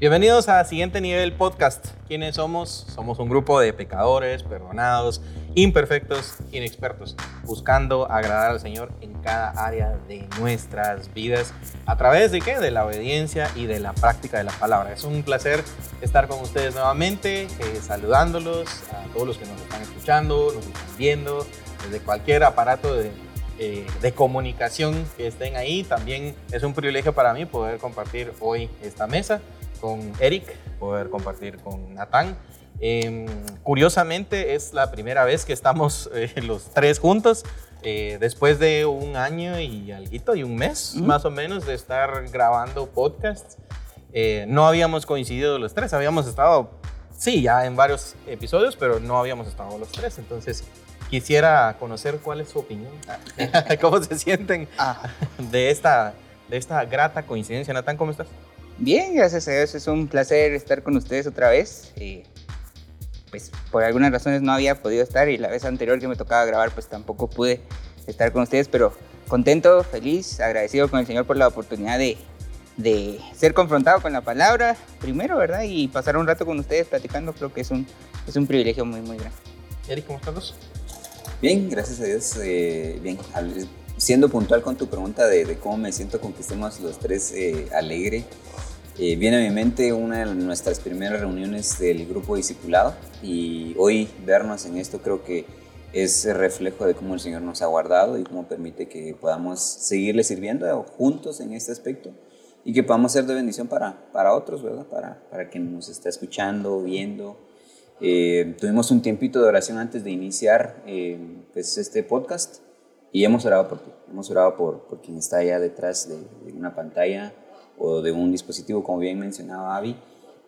Bienvenidos a Siguiente Nivel Podcast. ¿Quiénes somos? Somos un grupo de pecadores, perdonados, imperfectos, inexpertos, buscando agradar al Señor en cada área de nuestras vidas. ¿A través de qué? De la obediencia y de la práctica de la palabra. Es un placer estar con ustedes nuevamente, eh, saludándolos a todos los que nos están escuchando, nos están viendo, desde cualquier aparato de, eh, de comunicación que estén ahí. También es un privilegio para mí poder compartir hoy esta mesa con Eric, poder compartir con Natán. Em, curiosamente es la primera vez que estamos eh, los tres juntos, eh, después de un año y algo y un mes más o menos de estar grabando podcasts. Eh, no habíamos coincidido los tres, habíamos estado, sí, ya en varios episodios, pero no habíamos estado los tres. Entonces quisiera conocer cuál es su opinión, cómo se sienten ah. de esta, de esta grata coincidencia. Natán, ¿cómo estás? Bien, gracias a Dios, es un placer estar con ustedes otra vez. Eh, pues por algunas razones no había podido estar y la vez anterior que me tocaba grabar pues tampoco pude estar con ustedes, pero contento, feliz, agradecido con el Señor por la oportunidad de, de ser confrontado con la palabra primero, ¿verdad? Y pasar un rato con ustedes platicando, creo que es un, es un privilegio muy, muy grande. Eric, ¿cómo estás? Bien, gracias a Dios. Eh, bien, siendo puntual con tu pregunta de, cómo me siento con que estemos los tres eh, alegre, eh, viene a mi mente una de nuestras primeras reuniones del grupo discipulado y hoy vernos en esto creo que es reflejo de cómo el Señor nos ha guardado y cómo permite que podamos seguirle sirviendo juntos en este aspecto y que podamos ser de bendición para, para otros, ¿verdad? Para, para quien nos está escuchando, viendo. Eh, tuvimos un tiempito de oración antes de iniciar eh, pues este podcast y hemos orado por ti, hemos orado por, por quien está allá detrás de, de una pantalla o de un dispositivo, como bien mencionaba Avi,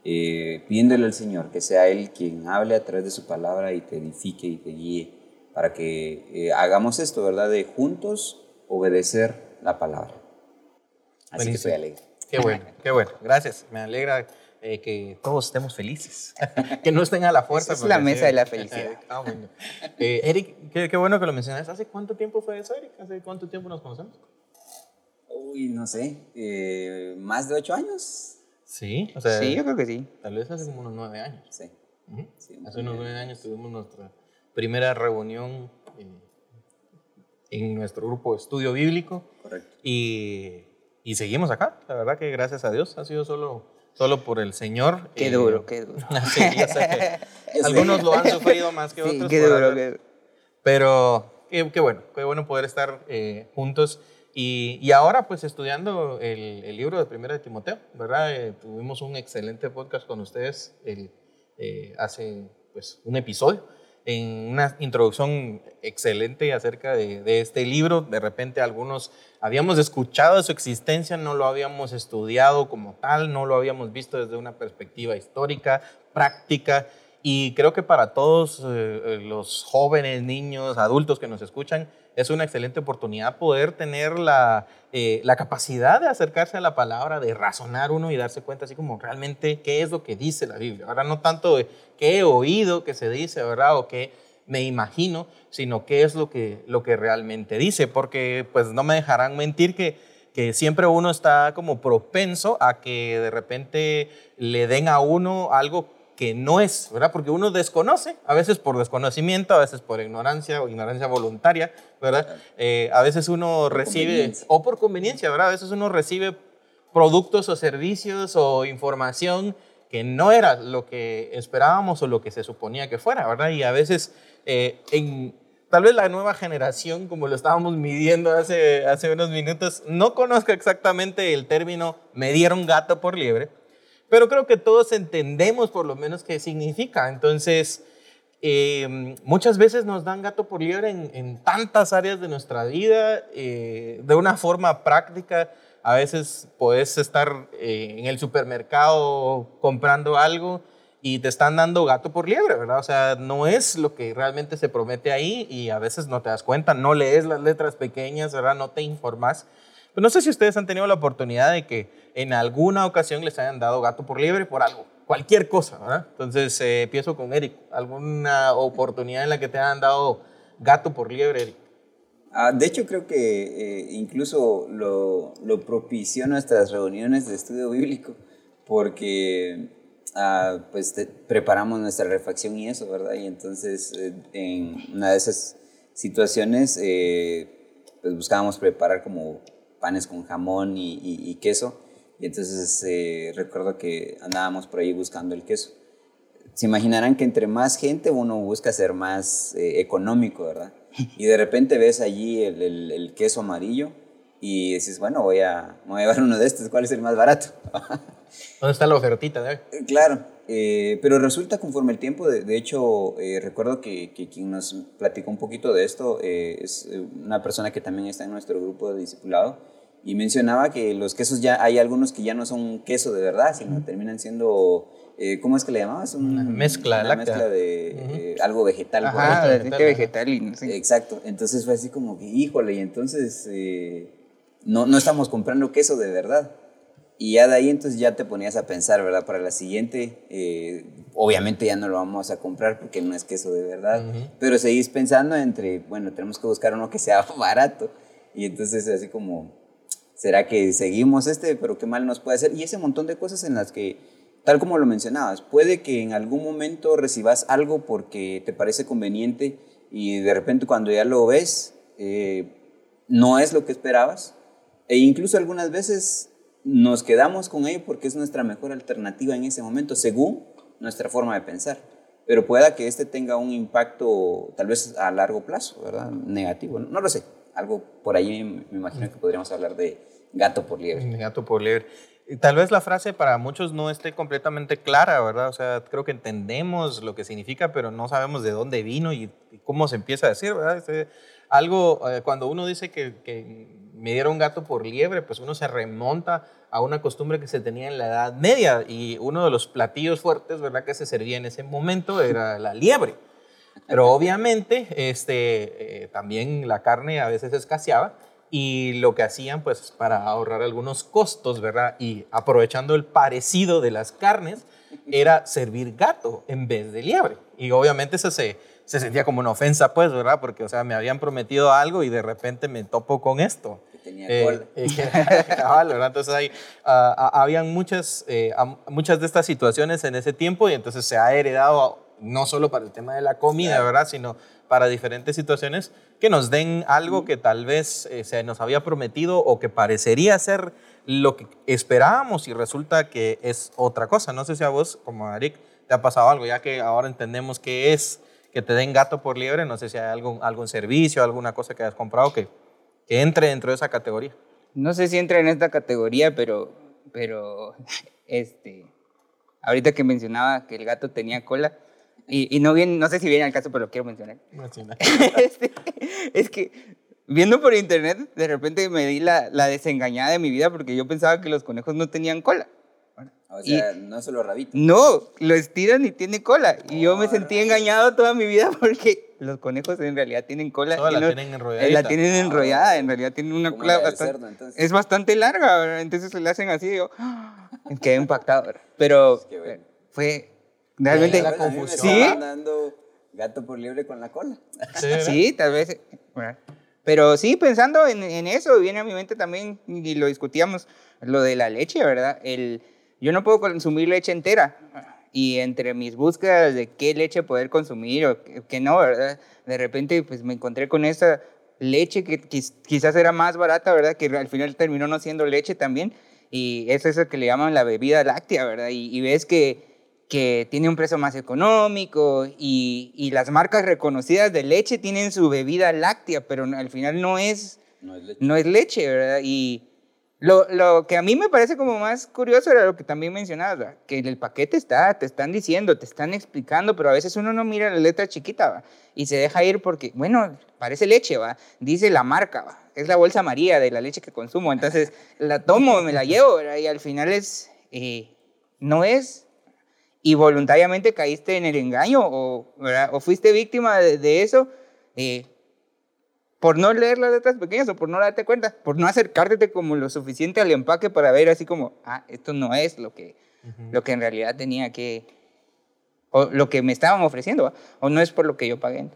eh, pidiéndole al Señor que sea Él quien hable a través de su palabra y te edifique y te guíe para que eh, hagamos esto, ¿verdad? De juntos obedecer la palabra. Así que estoy alegre. Qué bueno, qué bueno. Gracias. Me alegra eh, que todos estemos felices, que no estén a la fuerza. es la mesa de la felicidad. ah, bueno. Eric, qué, qué, bueno que lo mencionas. ¿Hace cuánto tiempo fue eso, Eric? ¿Hace cuánto tiempo nos conocemos? Uy, no sé, eh, más de ocho años. Sí, o sea, sí, yo creo que sí. Tal vez hace como unos nueve años. Sí. hace unos nueve años tuvimos nuestra primera reunión en nuestro grupo de estudio bíblico. Correcto. Y, y, seguimos acá. La verdad que gracias a Dios ha sido solo, solo por el Señor. Qué duro, qué duro. sí, algunos lo han sufrido más que otros. Qué duro, qué duro. Pero qué, qué, bueno, qué bueno poder estar eh, juntos y, ahora, pues estudiando el, libro de Primera de Timoteo, ¿verdad? Eh, tuvimos un excelente podcast con ustedes eh, hace pues, un episodio, en una introducción excelente acerca de, este libro. De repente algunos habíamos escuchado su existencia, no lo habíamos estudiado como tal, no lo habíamos visto desde una perspectiva histórica, práctica. Y creo que para todos eh, los jóvenes, niños, adultos que nos escuchan, es una excelente oportunidad poder tener la, eh, la capacidad de acercarse a la palabra, de razonar uno y darse cuenta así como realmente qué es lo que dice la Biblia. Ahora no tanto de qué he oído que se dice, ¿verdad? O qué me imagino, sino qué es lo que, lo que realmente dice, porque pues no me dejarán mentir que, que siempre uno está como propenso a que de repente le den a uno algo que no es, ¿verdad? Porque uno desconoce, a veces por desconocimiento, a veces por ignorancia o ignorancia voluntaria, ¿verdad? Eh, a veces uno recibe, o por conveniencia, ¿verdad? A veces uno recibe productos o servicios o información que no era lo que esperábamos o lo que se suponía que fuera, ¿verdad? Y a veces eh, en tal vez la nueva generación, como lo estábamos midiendo hace, hace unos minutos, no conozca exactamente el término me dieron gato por liebre, pero creo que todos entendemos por lo menos qué significa. Entonces, eh, muchas veces nos dan gato por liebre en, tantas áreas de nuestra vida, eh, de una forma práctica. A veces puedes estar eh, en el supermercado comprando algo y te están dando gato por liebre, ¿verdad? O sea, no es lo que realmente se promete ahí y a veces no te das cuenta, no lees las letras pequeñas, ¿verdad? No te informas. Pero no sé si ustedes han tenido la oportunidad de que en alguna ocasión les hayan dado gato por liebre por algo, cualquier cosa, ¿verdad? Entonces, eh, empiezo con Eric. ¿Alguna oportunidad en la que te hayan dado gato por liebre, Eric? Ah, de hecho, creo que eh, incluso lo, lo, propició nuestras reuniones de estudio bíblico, porque ah, pues preparamos nuestra refacción y eso, ¿verdad? Y entonces eh, en una de esas situaciones eh, pues buscábamos preparar como panes con jamón y, queso y entonces eh, recuerdo que andábamos por ahí buscando el queso. Se imaginarán que entre más gente uno busca ser más económico, ¿verdad? Y de repente ves allí el, el, el queso amarillo y dices, bueno, voy a, voy a llevar uno de estos, ¿cuál es el más barato? ¿Dónde está la ofertita? Eh, claro, eh, pero resulta conforme el tiempo, de, hecho, eh, recuerdo que, que, quien nos platicó un poquito de esto es una persona que también está en nuestro grupo de discipulado y mencionaba que los quesos ya, hay algunos que ya no son queso de verdad, sino terminan siendo... ¿Cómo es que le llamabas? una mezcla Una mezcla de algo vegetal. Ajá, de vegetal. Y, Exacto. Entonces fue así como que, híjole, y entonces no, no estamos comprando queso de verdad. Y ya de ahí entonces ya te ponías a pensar, ¿verdad? Para la siguiente, eh, obviamente ya no lo vamos a comprar porque no es queso de verdad, pero seguís pensando entre, bueno, tenemos que buscar uno que sea barato. Y entonces así como, ¿será que seguimos este? Pero qué mal nos puede hacer. Y ese montón de cosas en las que, tal como lo mencionabas, puede que en algún momento recibas algo porque te parece conveniente y de repente cuando ya lo ves, eh, no es lo que esperabas e incluso algunas veces nos quedamos con ello porque es nuestra mejor alternativa en ese momento, según nuestra forma de pensar. Pero pueda que este tenga un impacto tal vez a largo plazo, ¿verdad? Negativo. No, lo sé. Algo por ahí me imagino que podríamos hablar de gato por liebre. Gato por liebre. Tal vez la frase para muchos no esté completamente clara, ¿verdad? O sea, creo que entendemos lo que significa, pero no sabemos de dónde vino y, cómo se empieza a decir, ¿verdad? Este, algo, eh, cuando uno dice que, que me dieron gato por liebre, pues uno se remonta a una costumbre que se tenía en la Edad Media y uno de los platillos fuertes, ¿verdad?, que se servía en ese momento era la liebre. Pero obviamente este, eh, también la carne a veces escaseaba y lo que hacían, pues para ahorrar algunos costos, ¿verdad? Y aprovechando el parecido de las carnes, era servir gato en vez de liebre. Y obviamente eso se, se sentía como una ofensa, pues, ¿verdad? Porque, o sea, me habían prometido algo y de repente me topo con esto tenía eh, eh, Entonces hay, uh, habían muchas, eh, muchas de estas situaciones en ese tiempo y entonces se ha heredado no solo para el tema de la comida, ¿verdad? Sino para diferentes situaciones que nos den algo que tal vez se nos había prometido o que parecería ser lo que esperábamos y resulta que es otra cosa. No sé si a vos, como a Eric, te ha pasado algo, ya que ahora entendemos qué es que te den gato por liebre, no sé si hay algún, algún servicio, alguna cosa que hayas comprado que que entre dentro de esa categoría. No sé si entra en esta categoría, pero, pero este, ahorita que mencionaba que el gato tenía cola, y, no, bien, no sé si viene al caso, pero lo quiero mencionar. Este, es que viendo por internet, de repente me di la, la desengañada de mi vida porque yo pensaba que los conejos no tenían cola. O sea, no solo rabito. No, lo estiran y tiene cola. Y yo me sentí engañado toda mi vida porque los conejos en realidad tienen cola. y la tienen enrollada. La tienen enrollada, en realidad tienen una cola bastante. es bastante larga, entonces se le hacen así. Y yo ¡ah! quedé impactado. Pero fue realmente. La confusión. ¿Sí? Dando gato por liebre con la cola. Sí, tal vez. Pero sí, pensando en, en, eso, viene a mi mente también, y lo discutíamos, lo de la leche, ¿verdad? El yo no puedo consumir leche entera. Y entre mis búsquedas de qué leche poder consumir o qué no, ¿verdad? De repente pues me encontré con esa leche que quizás era más barata, ¿verdad? Que al final terminó no siendo leche también. Y es eso que le llaman la bebida láctea, ¿verdad? Y, ves que, que tiene un precio más económico y, y, las marcas reconocidas de leche tienen su bebida láctea, pero al final no es, no es leche, no es leche ¿verdad? Y, lo, lo, que a mí me parece como más curioso era lo que también mencionabas, que en el paquete está, te están diciendo, te están explicando, pero a veces uno no mira la letra chiquita y se deja ir porque, bueno, parece leche, ¿va? dice la marca, ¿va? es la bolsa María de la leche que consumo, entonces la tomo, me la llevo y al final es, eh, no es, y voluntariamente caíste en el engaño o, o fuiste víctima de, de eso. Eh, por no leer las letras pequeñas o por no darte cuenta, por no acercarte como lo suficiente al empaque para ver así como, ah, esto no es lo que, lo que en realidad tenía que, o lo que me estaban ofreciendo, o no es por lo que yo pagué.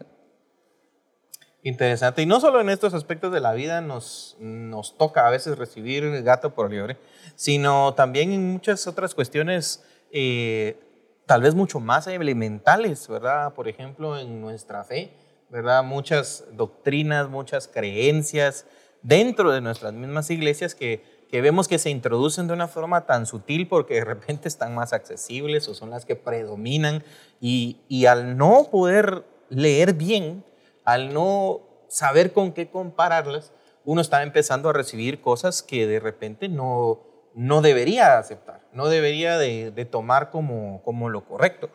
Interesante. Y no solo en estos aspectos de la vida nos, nos toca a veces recibir gato por liebre, sino también en muchas otras cuestiones eh, tal vez mucho más elementales, ¿verdad? Por ejemplo, en nuestra fe, ¿verdad? Muchas doctrinas, muchas creencias dentro de nuestras mismas iglesias que, que vemos que se introducen de una forma tan sutil porque de repente están más accesibles o son las que predominan y, y al no poder leer bien, al no saber con qué compararlas, uno está empezando a recibir cosas que de repente no, no debería aceptar, no debería de, tomar como, como lo correcto.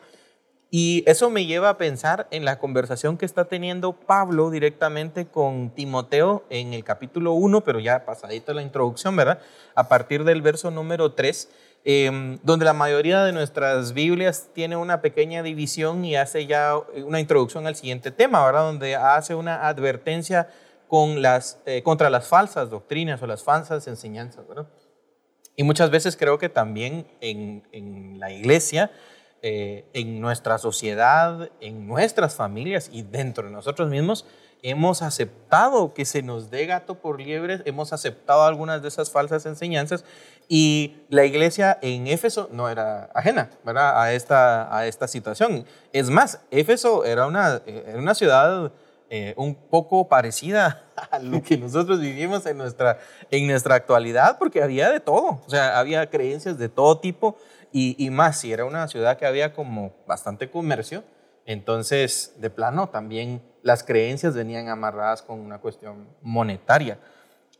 Y eso me lleva a pensar en la conversación que está teniendo Pablo directamente con Timoteo en el capítulo 1, pero ya pasadita la introducción, ¿verdad? A partir del verso número 3, em, donde la mayoría de nuestras Biblias tiene una pequeña división y hace ya una introducción al siguiente tema, ¿verdad? Donde hace una advertencia con las, eh, contra las falsas doctrinas o las falsas enseñanzas, ¿verdad? Y muchas veces creo que también en, la iglesia, eh, en nuestra sociedad, en nuestras familias y dentro de nosotros mismos, hemos aceptado que se nos dé gato por liebre, hemos aceptado algunas de esas falsas enseñanzas y la iglesia en Éfeso no era ajena ¿verdad? A, esta, a esta situación. Es más, Éfeso era una, era una ciudad eh, un poco parecida a lo que nosotros vivimos en nuestra, en nuestra actualidad, porque había de todo, o sea, había creencias de todo tipo y, y más, si era una ciudad que había como bastante comercio, entonces, de plano, también las creencias venían amarradas con una cuestión monetaria.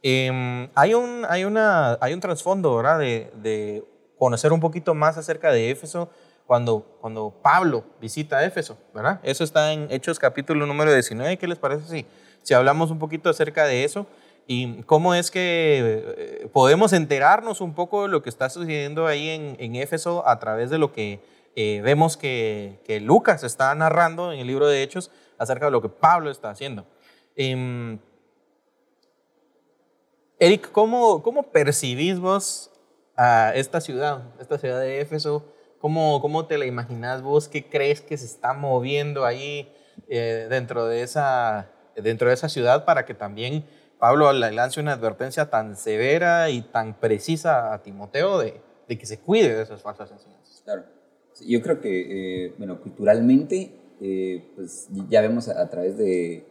Em, hay, un, hay, hay un trasfondo, ¿verdad? De, de conocer un poquito más acerca de Éfeso cuando, cuando Pablo visita Éfeso, ¿verdad? Eso está en Hechos capítulo número 19. ¿Qué les parece si, si hablamos un poquito acerca de eso? Y cómo es que eh, podemos enterarnos un poco de lo que está sucediendo ahí en, en Éfeso a través de lo que eh, vemos que, que, Lucas está narrando en el libro de Hechos acerca de lo que Pablo está haciendo. Eh, Eric, ¿cómo, ¿cómo percibís vos a esta ciudad, esta ciudad de Éfeso? ¿Cómo, ¿Cómo te la imaginas vos? ¿Qué crees que se está moviendo ahí eh, dentro, de esa, dentro de esa ciudad para que también Pablo le lance una advertencia tan severa y tan precisa a Timoteo de, de que se cuide de esas falsas enseñanzas? Claro. Yo creo que, eh, bueno, culturalmente, eh, pues ya vemos a, través de,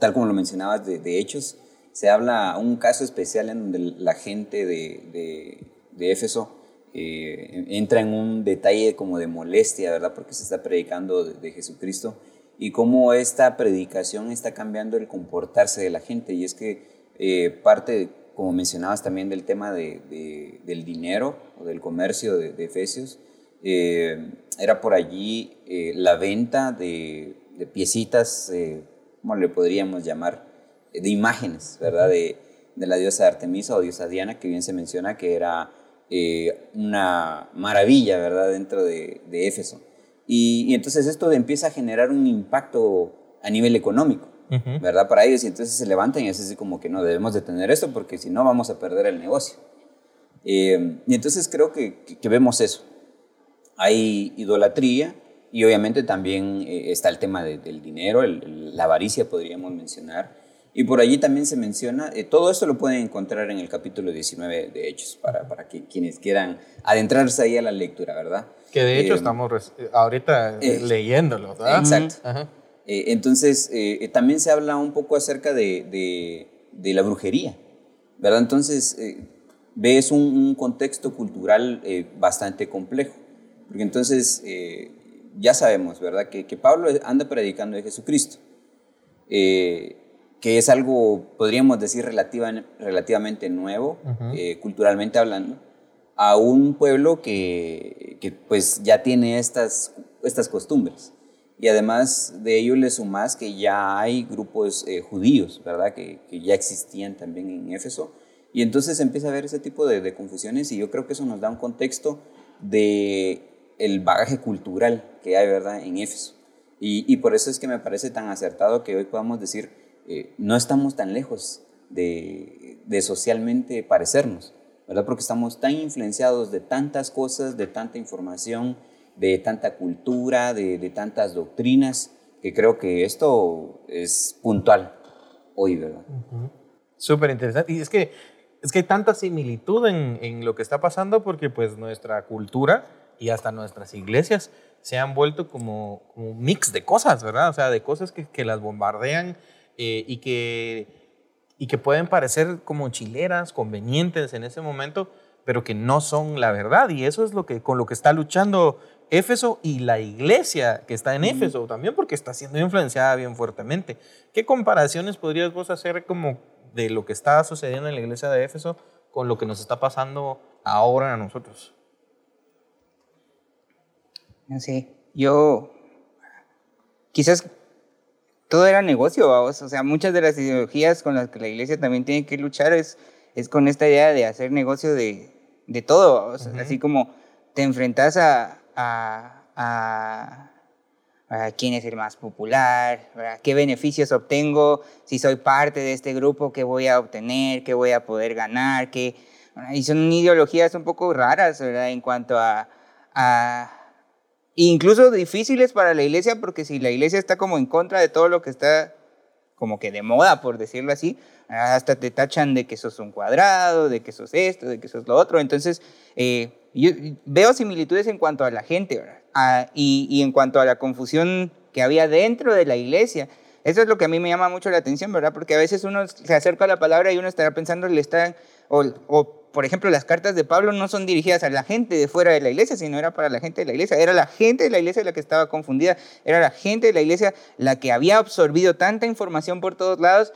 tal como lo mencionabas, de, de, hechos, se habla un caso especial en donde la gente de, de, de Éfeso eh, entra en un detalle como de molestia, ¿verdad? Porque se está predicando de, Jesucristo y cómo esta predicación está cambiando el comportarse de la gente. Y es que eh, parte, como mencionabas también, del tema de, del dinero o del comercio de, Efesios, eh, era por allí la venta de, piecitas, ¿cómo le podríamos llamar? De imágenes, ¿verdad? De, de la diosa Artemisa o diosa Diana, que bien se menciona que era eh, una maravilla, ¿verdad?, dentro de, Éfeso. Y, entonces esto empieza a generar un impacto a nivel económico, ¿verdad?, para ellos. Y entonces se levantan y es así como que no, debemos de tener esto porque si no vamos a perder el negocio. Eh, y entonces creo que, vemos eso. Hay idolatría y obviamente también eh, está el tema del dinero, la avaricia podríamos mencionar. Y por allí también se menciona, eh, todo esto lo pueden encontrar en el capítulo 19 de Hechos, para, para que quienes quieran adentrarse ahí a la lectura, ¿verdad? Que de hecho eh, estamos ahorita eh, leyéndolo, ¿verdad? Exacto. entonces, también se habla un poco acerca de, de, la brujería, ¿verdad? Entonces, ves un, un, contexto cultural bastante complejo, porque entonces ya sabemos, ¿verdad? Que, que Pablo anda predicando de Jesucristo. Eh, que es algo, podríamos decir, relativa, relativamente nuevo, eh, culturalmente hablando, a un pueblo que, que, pues ya tiene estas, estas costumbres. Y además de ello le sumas que ya hay grupos eh, judíos, ¿verdad? Que, que, ya existían también en Éfeso. Y entonces empieza a haber ese tipo de, de, confusiones y yo creo que eso nos da un contexto de el bagaje cultural que hay, ¿verdad? En Éfeso. Y, y por eso es que me parece tan acertado que hoy podamos decir, eh, no estamos tan lejos de, socialmente parecernos, ¿verdad? Porque estamos tan influenciados de tantas cosas, de tanta información, de tanta cultura, de, tantas doctrinas, que creo que esto es puntual hoy, ¿verdad? Súper interesante. Y es que, es que hay tanta similitud en, lo que está pasando porque pues nuestra cultura y hasta nuestras iglesias se han vuelto como, un mix de cosas, ¿verdad? O sea, de cosas que, que las bombardean eh, y, que, y que pueden parecer como chileras, convenientes en ese momento, pero que no son la verdad. Y eso es lo que, con lo que está luchando Éfeso y la iglesia que está en Éfeso también, porque está siendo influenciada bien fuertemente. ¿Qué comparaciones podrías vos hacer como de lo que está sucediendo en la iglesia de Éfeso con lo que nos está pasando ahora a nosotros? Sí, yo quizás todo era negocio, vamos. O sea, muchas de las ideologías con las que la iglesia también tiene que luchar es, es con esta idea de hacer negocio de, de todo, así como te enfrentas a, a, a, quién es el más popular, qué beneficios obtengo, si soy parte de este grupo, qué voy a obtener, qué voy a poder ganar, qué... Y son ideologías un poco raras ¿verdad? en cuanto a, a incluso difíciles para la iglesia, porque si la iglesia está como en contra de todo lo que está como que de moda, por decirlo así, hasta te tachan de que sos un cuadrado, de que sos esto, de que sos lo otro. Entonces, eh, yo veo similitudes en cuanto a la gente y, y, en cuanto a la confusión que había dentro de la iglesia. Eso es lo que a mí me llama mucho la atención, ¿verdad? Porque a veces uno se acerca a la palabra y uno estará pensando, le están, o, o, por ejemplo, las cartas de Pablo no son dirigidas a la gente de fuera de la iglesia, sino era para la gente de la iglesia. Era la gente de la iglesia la que estaba confundida, era la gente de la iglesia la que había absorbido tanta información por todos lados.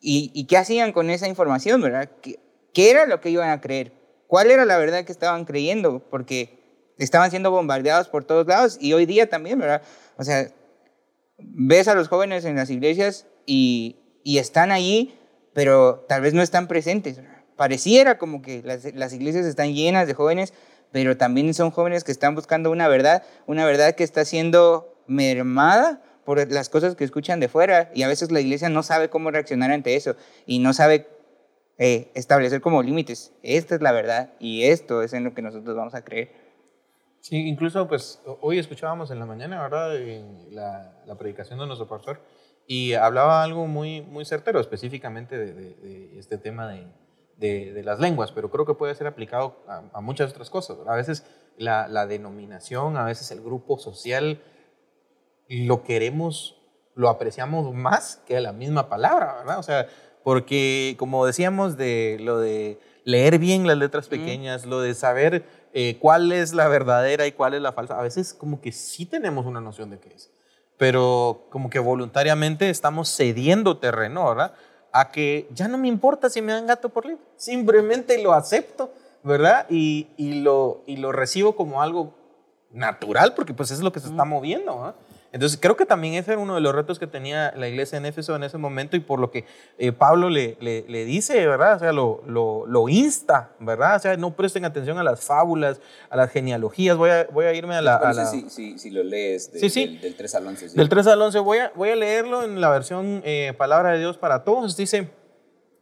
¿Y, qué hacían con esa información, verdad? ¿Qué, ¿Qué era lo que iban a creer? cuál era la verdad que estaban creyendo, porque estaban siendo bombardeados por todos lados y hoy día también, ¿verdad? O sea, ves a los jóvenes en las iglesias y, y están allí, pero tal vez no están presentes. Pareciera como que las, las iglesias están llenas de jóvenes, pero también son jóvenes que están buscando una verdad, una verdad que está siendo mermada por las cosas que escuchan de fuera y a veces la iglesia no sabe cómo reaccionar ante eso y no sabe eh, establecer como límites. Esta es la verdad y esto es en lo que nosotros vamos a creer. Sí, incluso pues hoy escuchábamos en la mañana, ¿verdad? En la, la, predicación de nuestro pastor y hablaba algo muy, muy certero específicamente de, de, este tema de, de, las lenguas, pero creo que puede ser aplicado a, muchas otras cosas. A veces la, la, denominación, a veces el grupo social, lo queremos, lo apreciamos más que la misma palabra, ¿verdad? O sea, porque como decíamos de lo de leer bien las letras pequeñas, lo de saber eh, cuál es la verdadera y cuál es la falsa, a veces como que sí tenemos una noción de qué es, pero como que voluntariamente estamos cediendo terreno, ¿verdad? A que ya no me importa si me dan gato por libre, simplemente lo acepto, ¿verdad? Y, y, lo, y lo recibo como algo natural, porque pues es lo que se está moviendo, ¿verdad? Entonces creo que también ese era uno de los retos que tenía la iglesia en Éfeso en ese momento y por lo que eh, Pablo le, le, le, dice, ¿verdad? O sea, lo, lo, lo, insta, ¿verdad? O sea, no presten atención a las fábulas, a las genealogías. Voy a, voy a irme a la... A la... Si, si, si, lo lees sí, sí. Del, del, 3 al 11. Del 3 al 11. Voy a, voy a leerlo en la versión eh, Palabra de Dios para Todos. Dice,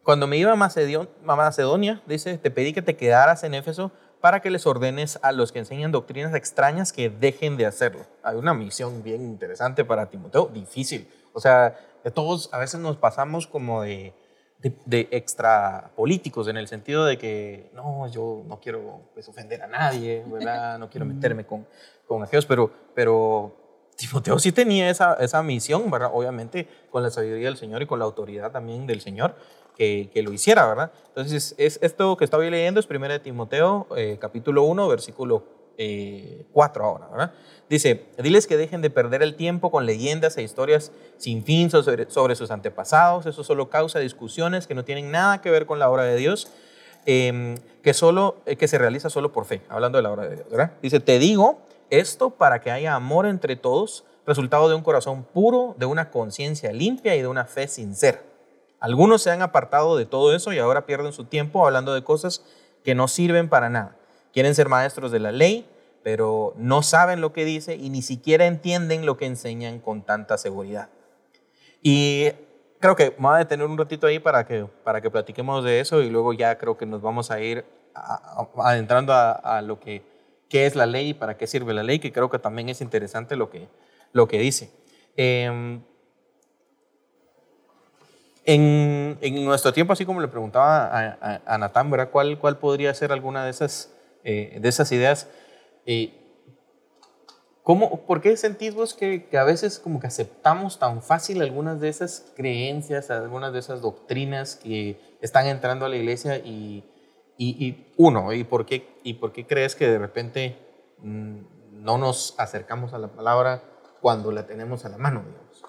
cuando me iba a Macedonia, dice, te pedí que te quedaras en Éfeso para que les ordenes a los que enseñan doctrinas extrañas que dejen de hacerlo. Hay una misión bien interesante para Timoteo, difícil. O sea, todos a veces nos pasamos como de, de, extra políticos en el sentido de que no, yo no quiero pues, ofender a nadie, ¿verdad? No quiero meterme con, con aquellos, pero, pero Timoteo sí tenía esa, esa misión, ¿verdad? Obviamente con la sabiduría del Señor y con la autoridad también del Señor que, lo hiciera, ¿verdad? Entonces, es, esto que estaba leyendo es 1 Timoteo, eh, capítulo 1, versículo 4 eh, ahora, ¿verdad? Dice, diles que dejen de perder el tiempo con leyendas e historias sin fin sobre, sobre sus antepasados, eso solo causa discusiones que no tienen nada que ver con la obra de Dios, em, que, solo, eh, que se realiza solo por fe, hablando de la obra de Dios, ¿verdad? Dice, te digo esto para que haya amor entre todos, resultado de un corazón puro, de una conciencia limpia y de una fe sincera. Algunos se han apartado de todo eso y ahora pierden su tiempo hablando de cosas que no sirven para nada. Quieren ser maestros de la ley, pero no saben lo que dice y ni siquiera entienden lo que enseñan con tanta seguridad. Y creo que vamos a detener un ratito ahí para que, para que platiquemos de eso y luego ya creo que nos vamos a ir adentrando a, lo que qué es la ley y para qué sirve la ley, que creo que también es interesante lo que, lo que dice. Em, en, en, nuestro tiempo, así como le preguntaba a, a, Natán, ¿verdad? ¿Cuál, ¿Cuál podría ser alguna de esas, eh, de esas ideas? Eh, ¿cómo, ¿Por qué sentís vos que, que, a veces como que aceptamos tan fácil algunas de esas creencias, algunas de esas doctrinas que están entrando a la iglesia y, y, y uno, ¿y por, qué, ¿y por qué crees que de repente mm, no nos acercamos a la palabra cuando la tenemos a la mano, digamos?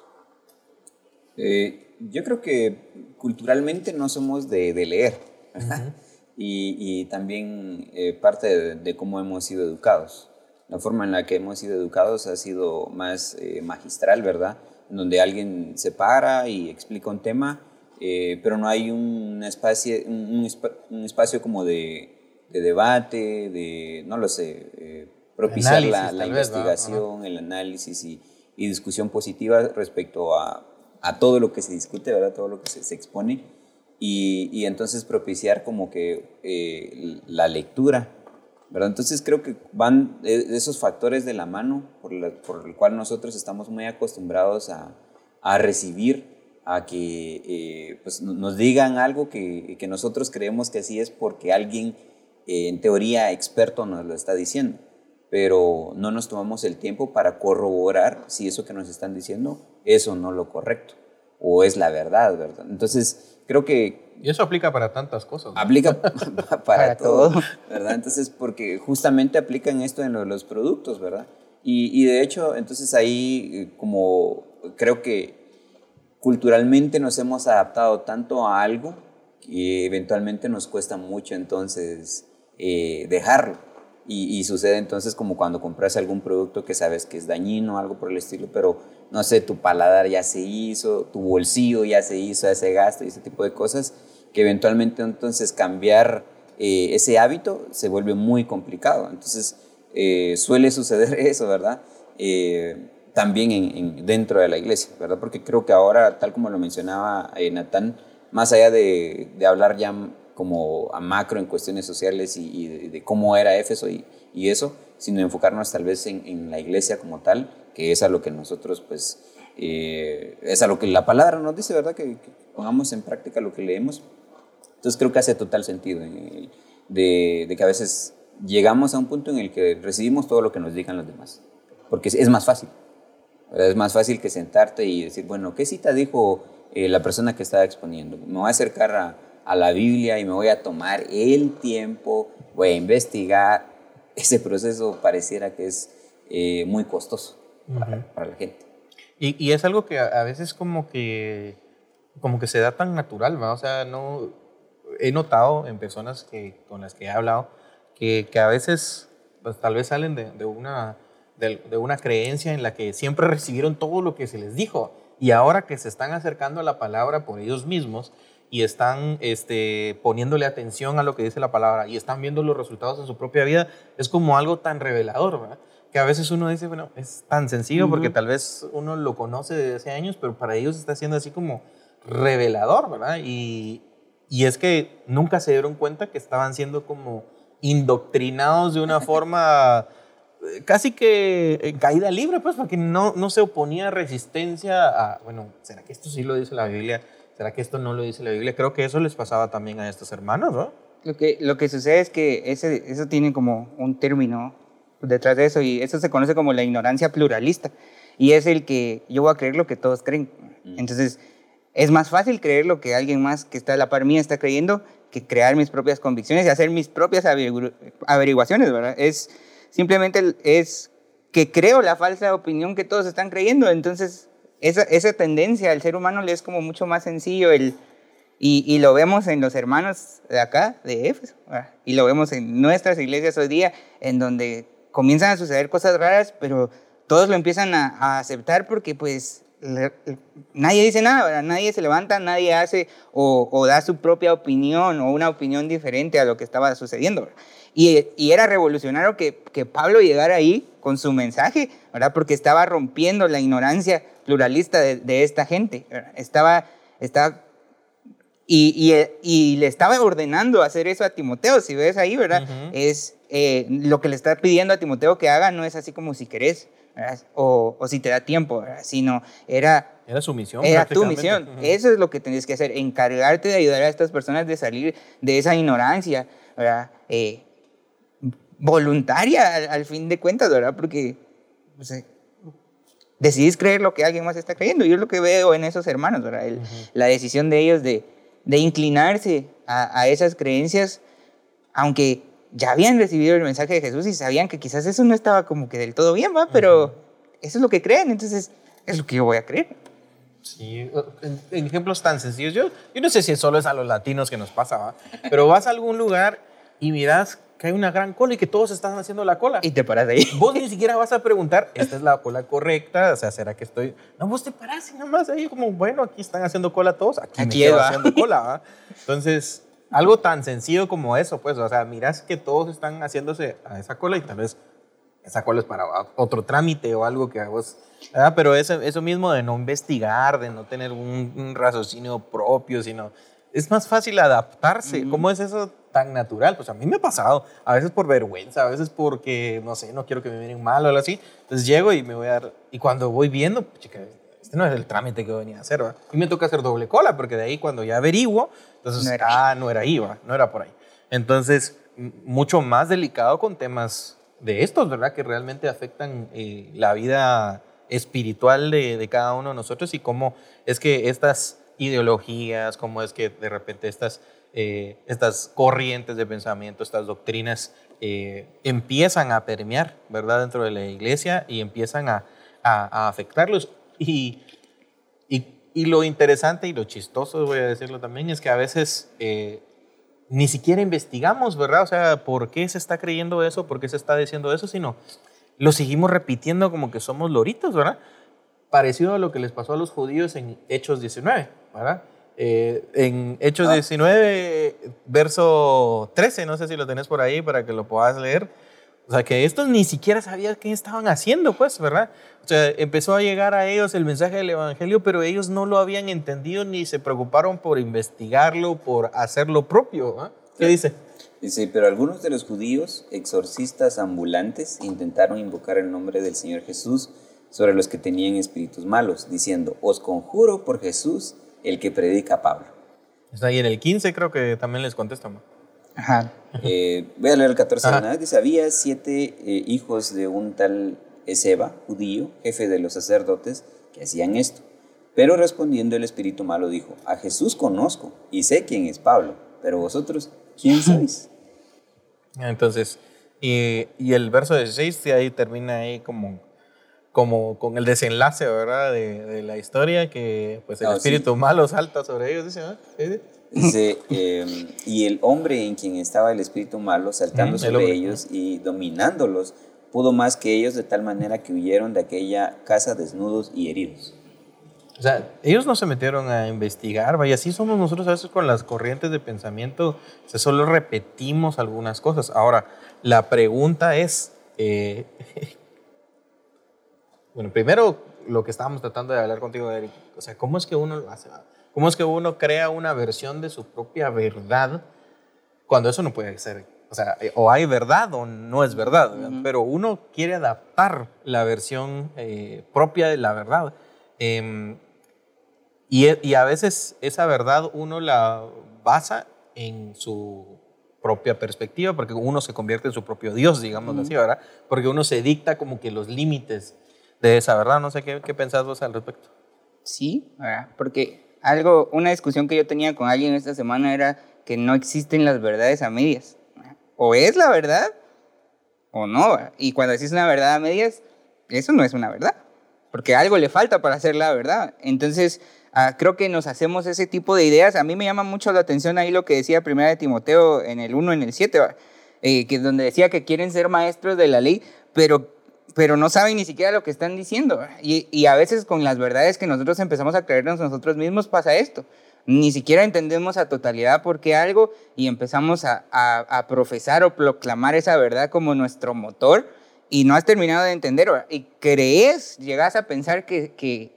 Eh, yo creo que culturalmente no somos de, leer. y, también eh, parte de, cómo hemos sido educados. La forma en la que hemos sido educados ha sido más eh, magistral, ¿verdad? En donde alguien se para y explica un tema, eh, pero no hay un espacio, un, espacio como de, debate, de, no lo sé, propiciar la, investigación, el análisis y, y discusión positiva respecto a a todo lo que se discute, ¿verdad? Todo lo que se, expone. Y, y, entonces propiciar como que eh, la lectura, ¿verdad? Entonces creo que van esos factores de la mano por, por el cual nosotros estamos muy acostumbrados a, a recibir, a que eh, pues nos digan algo que, que, nosotros creemos que así es porque alguien eh, en teoría experto nos lo está diciendo, pero no nos tomamos el tiempo para corroborar si eso que nos están diciendo es o no lo correcto, o es la verdad, ¿verdad? Entonces, creo que... Y eso aplica para tantas cosas. Aplica para, todo, ¿verdad? Entonces, porque justamente aplican esto en los productos, ¿verdad? Y, y de hecho, entonces ahí eh, como creo que culturalmente nos hemos adaptado tanto a algo que eventualmente nos cuesta mucho entonces eh, dejarlo. Y, sucede entonces como cuando compras algún producto que sabes que es dañino, algo por el estilo, pero no sé, tu paladar ya se hizo, tu bolsillo ya se hizo ese gasto y ese tipo de cosas, que eventualmente entonces cambiar eh, ese hábito se vuelve muy complicado. Entonces eh, suele suceder eso, ¿verdad? Eh, también en, dentro de la iglesia, ¿verdad? Porque creo que ahora, tal como lo mencionaba Natán, más allá de, de, hablar ya como a macro en cuestiones sociales y, de, cómo era Éfeso y, y, eso, sino enfocarnos tal vez en, en la iglesia como tal, que es a lo que nosotros, pues, eh, es a lo que la palabra nos dice, ¿verdad? Que, pongamos en práctica lo que leemos. Entonces creo que hace total sentido de, de, que a veces llegamos a un punto en el que recibimos todo lo que nos digan los demás, porque es, más fácil. Es más fácil que sentarte y decir, bueno, ¿qué cita dijo eh, la persona que estaba exponiendo? Me voy a acercar a, a la Biblia y me voy a tomar el tiempo, voy a investigar. Ese proceso pareciera que es eh, muy costoso para, la gente. Y, y, es algo que a, veces como que, como que se da tan natural, ¿no? O sea, no, he notado en personas que, con las que he hablado que, que a veces pues, tal vez salen de, de una, de, de, una creencia en la que siempre recibieron todo lo que se les dijo y ahora que se están acercando a la palabra por ellos mismos y están este, poniéndole atención a lo que dice la palabra y están viendo los resultados en su propia vida, es como algo tan revelador, ¿verdad? que a veces uno dice, bueno, es tan sencillo porque tal vez uno lo conoce desde hace años, pero para ellos está siendo así como revelador, ¿verdad? Y, y es que nunca se dieron cuenta que estaban siendo como indoctrinados de una forma eh, casi que en caída libre, pues, porque no, no se oponía resistencia a, bueno, ¿será que esto sí lo dice la Biblia? ¿Será que esto no lo dice la Biblia? Creo que eso les pasaba también a estos hermanos, ¿no? Lo que, lo que sucede es que ese, eso tiene como un término detrás de eso y eso se conoce como la ignorancia pluralista y es el que yo voy a creer lo que todos creen. Mm. Entonces, es más fácil creer lo que alguien más que está a la par mía está creyendo que crear mis propias convicciones y hacer mis propias averiguaciones, ¿verdad? Es simplemente es que creo la falsa opinión que todos están creyendo, entonces esa, esa tendencia al ser humano le es como mucho más sencillo el... Y, lo vemos en los hermanos de acá, de Éfeso, y lo vemos en nuestras iglesias hoy día, en donde comienzan a suceder cosas raras, pero todos lo empiezan a, aceptar porque pues nadie dice nada, nadie se levanta, nadie hace o, da su propia opinión o una opinión diferente a lo que estaba sucediendo. Y, y, era revolucionario que, que, Pablo llegara ahí con su mensaje, ¿verdad? porque estaba rompiendo la ignorancia pluralista de, de esta gente. Estaba, estaba y, y, le estaba ordenando hacer eso a Timoteo, si ves ahí, ¿verdad? Es eh, lo que le está pidiendo a Timoteo que haga, no es así como si querés, o, o, si te da tiempo, sino era... Era su misión. Era tu misión. Eso es lo que tenías que hacer, encargarte de ayudar a estas personas de salir de esa ignorancia, ¿verdad? Eh, voluntaria al, fin de cuentas, ¿verdad? Porque decidís creer lo que alguien más está creyendo. Yo es lo que veo en esos hermanos, ¿verdad? La decisión de ellos de, de inclinarse a, a, esas creencias, aunque ya habían recibido el mensaje de Jesús y sabían que quizás eso no estaba como que del todo bien, ¿va? Pero eso es lo que creen, entonces es lo que yo voy a creer. Sí, en, ejemplos tan sencillos, yo, yo no sé si solo es a los latinos que nos pasa, ¿va? Pero vas a algún lugar y miras que hay una gran cola y que todos están haciendo la cola. Y te paras ahí. Vos ni siquiera vas a preguntar, ¿esta es la cola correcta? O sea, ¿será que estoy...? No, vos te paras y nada más ahí como, bueno, aquí están haciendo cola todos, aquí, aquí me quedo haciendo cola, ¿va? Entonces, algo tan sencillo como eso, pues, o sea, miras que todos están haciéndose a esa cola y tal vez esa cola es para otro trámite o algo que vos... ¿verdad? Pero eso, eso mismo de no investigar, de no tener un, raciocinio propio, sino... Es más fácil adaptarse. ¿Cómo es eso tan natural. Pues a mí me ha pasado, a veces por vergüenza, a veces porque, no sé, no quiero que me miren mal o algo así. Entonces llego y me voy a dar, y cuando voy viendo, chica, este no es el trámite que venía a hacer, ¿va? Y me toca hacer doble cola, porque de ahí cuando ya averiguo, entonces, no era. ah, no era ahí, ¿va? no era por ahí. Entonces, mucho más delicado con temas de estos, ¿verdad? Que realmente afectan eh, la vida espiritual de, de, cada uno de nosotros y cómo es que estas ideologías, cómo es que de repente estas eh, estas corrientes de pensamiento, estas doctrinas eh, empiezan a permear, ¿verdad?, dentro de la iglesia y empiezan a, afectarlos. Y, y, y, lo interesante y lo chistoso, voy a decirlo también, es que a veces eh, ni siquiera investigamos, ¿verdad? O sea, ¿por qué se está creyendo eso? ¿Por qué se está diciendo eso? Sino lo seguimos repitiendo como que somos loritos, ¿verdad? Parecido a lo que les pasó a los judíos en Hechos 19, ¿verdad? Eh, en Hechos 19, ah. verso 13, no sé si lo tenés por ahí para que lo puedas leer. O sea, que estos ni siquiera sabían qué estaban haciendo, pues, ¿verdad? O sea, empezó a llegar a ellos el mensaje del Evangelio, pero ellos no lo habían entendido ni se preocuparon por investigarlo, por hacer lo propio. ¿ah? ¿Qué dice? Dice, pero algunos de los judíos, exorcistas ambulantes, intentaron invocar el nombre del Señor Jesús sobre los que tenían espíritus malos, diciendo, os conjuro por Jesús el que predica Pablo. Está ahí en el 15, creo que también les contestamos. Ajá. Eh, voy a leer el 14 de una Dice, había siete eh, hijos de un tal Ezeba, judío, jefe de los sacerdotes, que hacían esto. Pero respondiendo el espíritu malo dijo, a Jesús conozco y sé quién es Pablo, pero vosotros, ¿quién sois? Entonces, y, y el verso 16 ahí termina ahí como como con el desenlace, ¿verdad? De, de la historia, que pues el ah, espíritu malo salta sobre ellos, dice, Dice, em, y el hombre en quien estaba el espíritu malo saltando sobre ellos y dominándolos, pudo más que ellos de tal manera que huyeron de aquella casa desnudos y heridos. O sea, ellos no se metieron a investigar, vaya, así somos nosotros a veces con las corrientes de pensamiento, se solo repetimos algunas cosas. Ahora, la pregunta es, eh, Bueno, primero lo que estábamos tratando de hablar contigo, Eric, o sea, ¿cómo es que uno lo hace? ¿Cómo es que uno crea una versión de su propia verdad cuando eso no puede ser? O sea, eh, o hay verdad o no es verdad, pero uno quiere adaptar la versión eh, propia de la verdad. Em, y, y, a veces esa verdad uno la basa en su propia perspectiva, porque uno se convierte en su propio Dios, digamos así, ¿verdad? Porque uno se dicta como que los límites de esa verdad. No sé qué, qué pensás vos al respecto. Sí, porque algo, una discusión que yo tenía con alguien esta semana era que no existen las verdades a medias. O es la verdad o no. Y cuando decís una verdad a medias, eso no es una verdad, porque algo le falta para ser la verdad. Entonces, ah, creo que nos hacemos ese tipo de ideas. A mí me llama mucho la atención ahí lo que decía primera de Timoteo en el 1, en el 7, eh, que donde decía que quieren ser maestros de la ley, pero pero no saben ni siquiera lo que están diciendo. Y, a veces con las verdades que nosotros empezamos a creernos nosotros mismos pasa esto. Ni siquiera entendemos a totalidad por qué algo y empezamos a, a, profesar o proclamar esa verdad como nuestro motor y no has terminado de entender. Y crees, llegas a pensar que, que,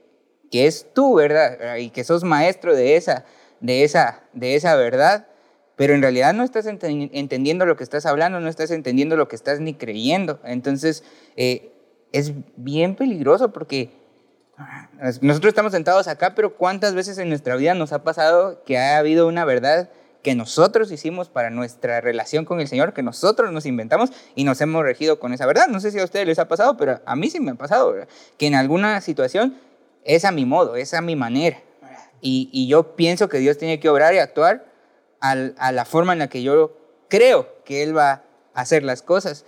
que es tú, ¿verdad? Y que sos maestro de esa, de esa, de esa verdad pero en realidad no estás entendiendo lo que estás hablando, no estás entendiendo lo que estás ni creyendo. Entonces, eh, es bien peligroso porque nosotros estamos sentados acá, pero ¿cuántas veces en nuestra vida nos ha pasado que ha habido una verdad que nosotros hicimos para nuestra relación con el Señor, que nosotros nos inventamos y nos hemos regido con esa verdad? No sé si a ustedes les ha pasado, pero a mí sí me ha pasado, que en alguna situación es a mi modo, es a mi manera. Y yo pienso que Dios tiene que obrar y actuar al, a la forma en la que yo creo que Él va a hacer las cosas.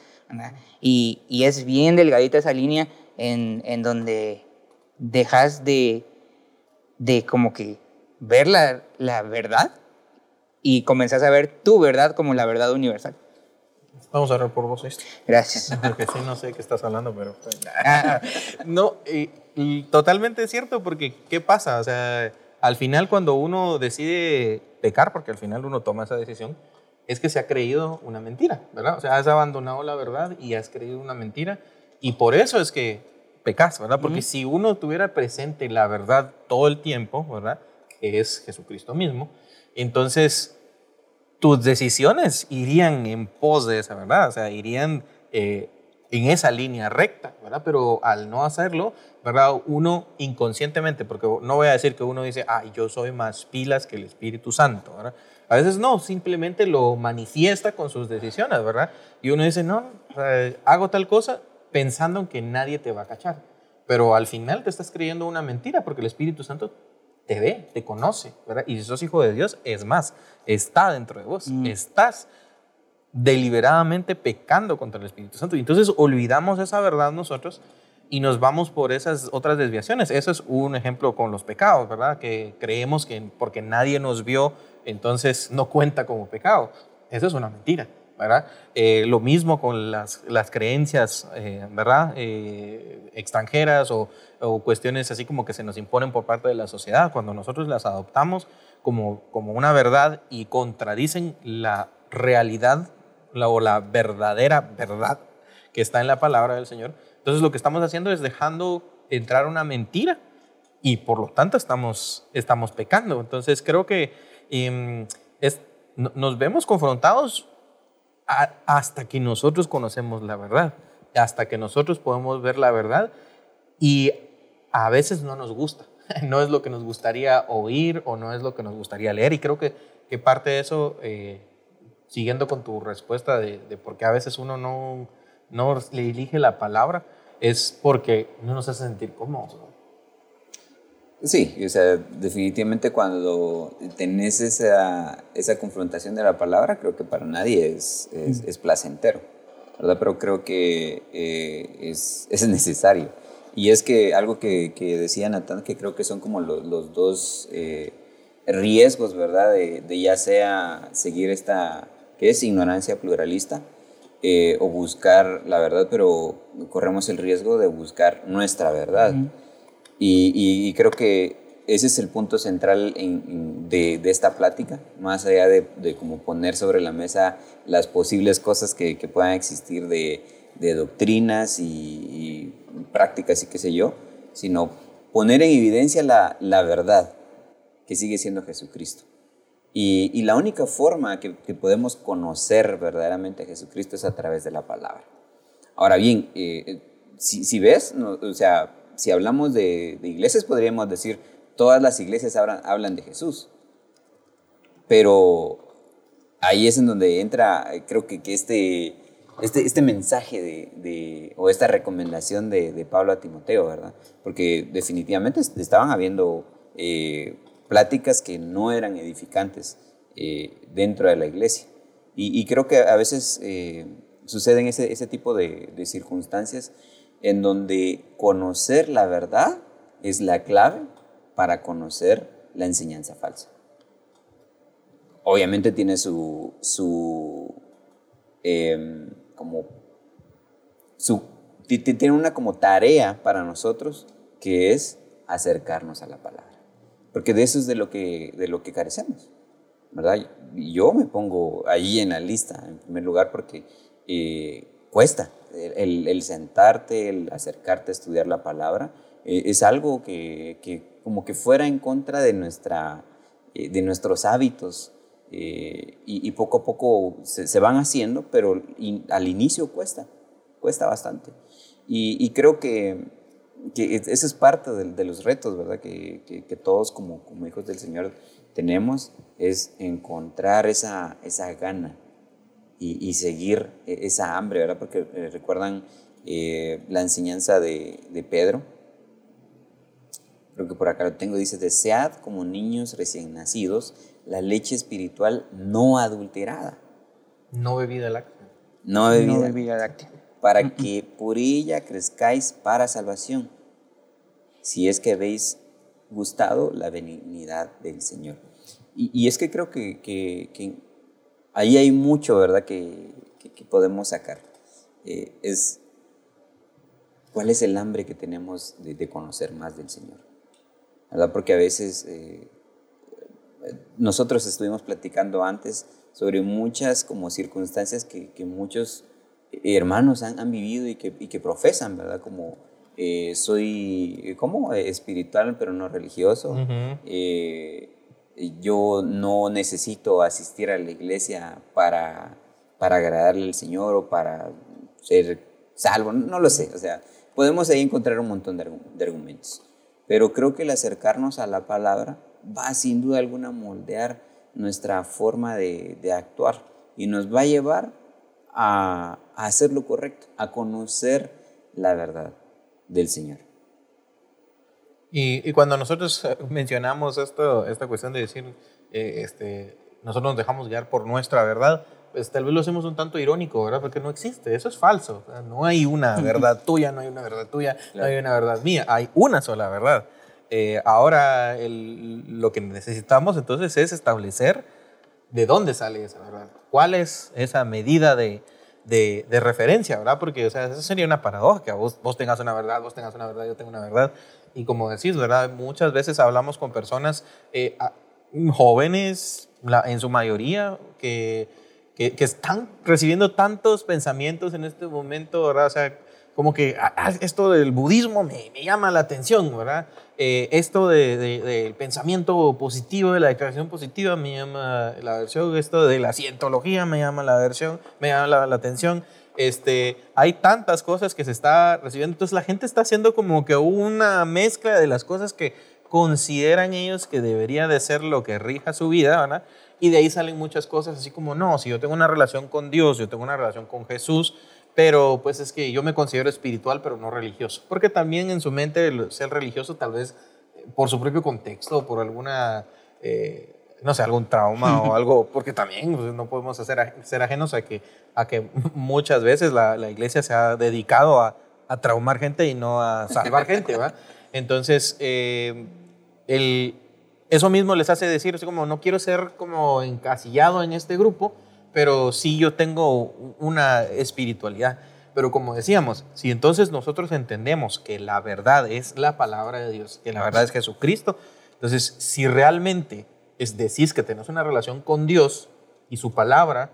Y, y, es bien delgadita esa línea en, en donde dejas de, de como que ver la, la verdad y comenzás a ver tu verdad como la verdad universal. Vamos a hablar por vos esto. Gracias. Porque sí, no sé qué estás hablando, pero... Pues, no, y, totalmente cierto, porque ¿qué pasa? O sea, al final cuando uno decide pecar, porque al final uno toma esa decisión, es que se ha creído una mentira, ¿verdad? O sea, has abandonado la verdad y has creído una mentira, y por eso es que pecas, ¿verdad? Porque si uno tuviera presente la verdad todo el tiempo, ¿verdad? Que es Jesucristo mismo, entonces tus decisiones irían en pos de esa verdad, o sea, irían eh, en esa línea recta, ¿verdad? Pero al no hacerlo, ¿verdad? Uno inconscientemente, porque no voy a decir que uno dice, ah, yo soy más pilas que el Espíritu Santo, ¿verdad? A veces no, simplemente lo manifiesta con sus decisiones, ¿verdad? Y uno dice, no, hago tal cosa pensando en que nadie te va a cachar. Pero al final te estás creyendo una mentira porque el Espíritu Santo te ve, te conoce, ¿verdad? Y si sos hijo de Dios, es más, está dentro de vos. Mm. Estás deliberadamente pecando contra el Espíritu Santo. Y entonces olvidamos esa verdad nosotros y nos vamos por esas otras desviaciones. Eso es un ejemplo con los pecados, ¿verdad? Que creemos que porque nadie nos vio, entonces no cuenta como pecado. Eso es una mentira. ¿verdad? Eh, lo mismo con las, las creencias, eh, ¿verdad? Eh, extranjeras o, o, cuestiones así como que se nos imponen por parte de la sociedad. Cuando nosotros las adoptamos como, como una verdad y contradicen la realidad la, o la verdadera verdad que está en la palabra del Señor, entonces lo que estamos haciendo es dejando entrar una mentira y por lo tanto estamos, estamos pecando. Entonces creo que em, es, nos vemos confrontados hasta que nosotros conocemos la verdad, hasta que nosotros podemos ver la verdad y a veces no nos gusta, no es lo que nos gustaría oír o no es lo que nos gustaría leer y creo que, que parte de eso, eh, siguiendo con tu respuesta de, de, por qué a veces uno no, no le elige la palabra, es porque no nos hace sentir cómodos. Sí, o sea, definitivamente cuando tenés esa, esa confrontación de la palabra, creo que para nadie es, es, placentero, ¿verdad? Pero creo que eh, es, es, necesario. Y es que algo que, que, decía Natán, que creo que son como los, los dos eh, riesgos, ¿verdad? De, de, ya sea seguir esta, que es ignorancia pluralista, eh, o buscar la verdad, pero corremos el riesgo de buscar nuestra verdad. Y, creo que ese es el punto central de, esta plática, más allá de, de, como poner sobre la mesa las posibles cosas que, puedan existir de, doctrinas y, prácticas y qué sé yo, sino poner en evidencia la, verdad que sigue siendo Jesucristo. Y, la única forma que, podemos conocer verdaderamente a Jesucristo es a través de la palabra. Ahora bien, eh, si, si, ves, o sea, si hablamos de, iglesias, podríamos decir, todas las iglesias hablan, de Jesús. Pero ahí es en donde entra, creo que, que este, este, este mensaje de, o esta recomendación de, Pablo a Timoteo, ¿verdad? Porque definitivamente estaban habiendo eh, pláticas que no eran edificantes eh, dentro de la iglesia. Y, creo que a veces eh, suceden ese, ese tipo de, circunstancias en donde conocer la verdad es la clave para conocer la enseñanza falsa. Obviamente tiene su, su em, como, su, tiene una como tarea para nosotros que es acercarnos a la palabra. Porque de eso es de lo que, de lo que carecemos, ¿verdad? Yo me pongo ahí en la lista, en primer lugar, porque eh, cuesta, el, sentarte, el acercarte a estudiar la palabra, eh, es algo que, como que fuera en contra de, nuestra, eh, de nuestros hábitos eh, y, poco a poco se, van haciendo, pero al inicio cuesta, cuesta bastante. Y, creo que, que eso es parte de, los retos, ¿verdad? Que, que, todos como, como, hijos del Señor tenemos, es encontrar esa, esa gana y, y seguir e, esa hambre, ¿verdad? Porque eh, recuerdan eh, la enseñanza de, de Pedro, creo que por acá lo tengo, dice, desead como niños recién nacidos la leche espiritual no adulterada. No bebida láctea. No bebida, láctea. Para que por ella crezcáis para salvación, si es que habéis gustado la benignidad del Señor. Y, es que creo que, ahí hay mucho, ¿verdad?, que, podemos sacar. Eh, es cuál es el hambre que tenemos de, conocer más del Señor. ¿Verdad? Porque a veces eh, nosotros estuvimos platicando antes sobre muchas como circunstancias que, muchos hermanos han, vivido y que, que, profesan, ¿verdad? Como eh, soy, ¿cómo? Espiritual pero no religioso. Eh, yo no necesito asistir a la iglesia para, para agradarle al Señor o para ser salvo, no lo sé. O sea, podemos ahí encontrar un montón de, de argumentos. Pero creo que el acercarnos a la palabra va sin duda alguna a moldear nuestra forma de, actuar y nos va a llevar a, hacer lo correcto, a conocer la verdad del Señor. Y, cuando nosotros eh, mencionamos esto, esta cuestión de decir, eh, este, nosotros nos dejamos guiar por nuestra verdad, pues tal vez lo hacemos un tanto irónico, ¿verdad? Porque no existe, eso es falso. No hay una verdad tuya, no hay una verdad tuya, no hay una verdad mía, hay una sola verdad. Eh, ahora lo que necesitamos entonces es establecer de dónde sale esa verdad, cuál es esa medida de, de, referencia, ¿verdad? Porque, o sea, eso sería una paradoja, vos, vos tengas una verdad, vos tengas una verdad, yo tengo una verdad. Y como decís, ¿verdad? Muchas veces hablamos con personas eh, jóvenes, en su mayoría, que, que, están recibiendo tantos pensamientos en este momento, ¿verdad? O sea, como que ah, ah, esto del budismo me, me llama la atención, ¿verdad? Eh, esto del de, pensamiento positivo, de la declaración positiva, me llama la versión, esto de la cientología me llama la versión, me llama la, atención. Este, hay tantas cosas que se está recibiendo, entonces la gente está haciendo como que una mezcla de las cosas que consideran ellos que debería de ser lo que rija su vida, ¿verdad? Y de ahí salen muchas cosas así como, no, si yo tengo una relación con Dios, yo tengo una relación con Jesús, pero pues es que yo me considero espiritual, pero no religioso, porque también en su mente ser religioso tal vez eh, por su propio contexto, por alguna, eh, no sé, algún trauma o algo, porque también pues, no podemos hacer, ser ajenos a que, a que muchas veces la, la iglesia se ha dedicado a, a, traumar gente y no a salvar gente, ¿va? Entonces, eh, el, eso mismo les hace decir, así como no quiero ser como encasillado en este grupo, pero sí yo tengo una espiritualidad. Pero como decíamos, si entonces nosotros entendemos que la verdad es la palabra de Dios, que la verdad es Jesucristo, entonces si realmente es decís que tenemos una relación con Dios y su palabra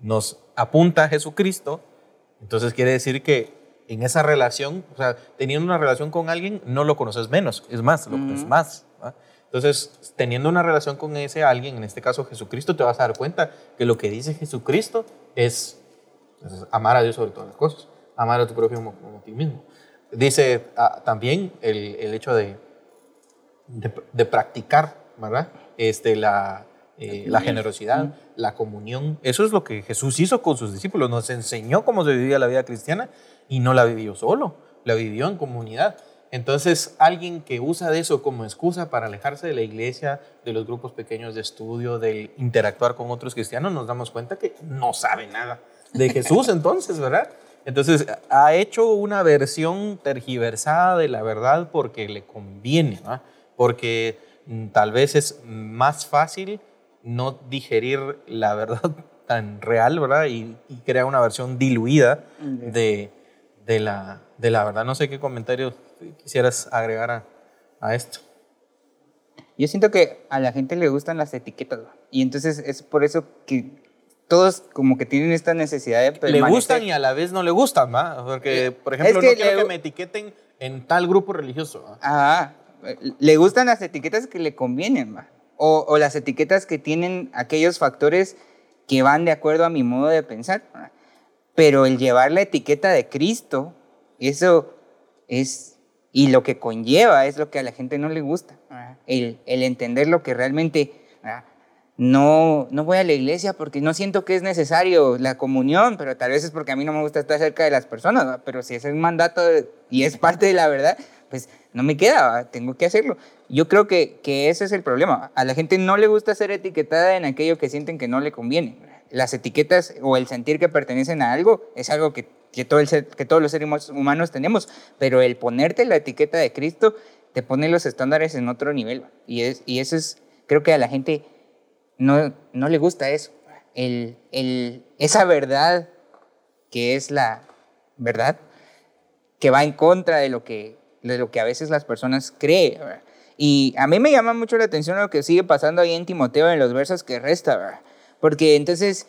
nos apunta a Jesucristo, entonces quiere decir que en esa relación, o sea, teniendo una relación con alguien, no lo conoces menos, es más, lo conoces más. Entonces, teniendo una relación con ese alguien, en este caso Jesucristo, te vas a dar cuenta que lo que dice Jesucristo es, amar a Dios sobre todas las cosas, amar a tu propio como, a ti mismo. Dice ah, también el, el hecho de, de, practicar, ¿verdad? Este, la, eh, la generosidad, la comunión. Eso es lo que Jesús hizo con sus discípulos. Nos enseñó cómo se vivía la vida cristiana y no la vivió solo, la vivió en comunidad. Entonces, alguien que usa de eso como excusa para alejarse de la iglesia, de los grupos pequeños de estudio, de interactuar con otros cristianos, nos damos cuenta que no sabe nada de Jesús entonces, ¿verdad? Entonces, ha hecho una versión tergiversada de la verdad porque le conviene, ¿no? porque mm, tal vez es más fácil no digerir la verdad tan real, ¿verdad? Y, y crea una versión diluida de, de, la, de la verdad. No sé qué comentarios quisieras agregar a, esto? Yo siento que a la gente le gustan las etiquetas y entonces es por eso que todos como que tienen esta necesidad de Le gustan y a la vez no le gustan, ¿va? Porque, por ejemplo, no quiero que me etiqueten en tal grupo religioso. Ah, le gustan las etiquetas que le convienen, ¿va? O, o, las etiquetas que tienen aquellos factores que van de acuerdo a mi modo de pensar. Pero el llevar la etiqueta de Cristo Eso es, y lo que conlleva es lo que a la gente no le gusta, el, el, entender lo que realmente no, no voy a la iglesia porque no siento que es necesario la comunión, pero tal vez es porque a mí no me gusta estar cerca de las personas, pero si ese es un mandato y es parte de la verdad, pues no me queda, tengo que hacerlo. Yo creo que, que ese es el problema. A la gente no le gusta ser etiquetada en aquello que sienten que no le conviene. Las etiquetas o el sentir que pertenecen a algo es algo que, que, todo el que todos los seres humanos tenemos, pero el ponerte la etiqueta de Cristo te pone los estándares en otro nivel. Y, es, y eso es, creo que a la gente no, no le gusta eso. El, el, esa verdad que es la verdad, que va en contra de lo que, de lo que a veces las personas creen. Y a mí me llama mucho la atención lo que sigue pasando ahí en Timoteo en los versos que resta, porque entonces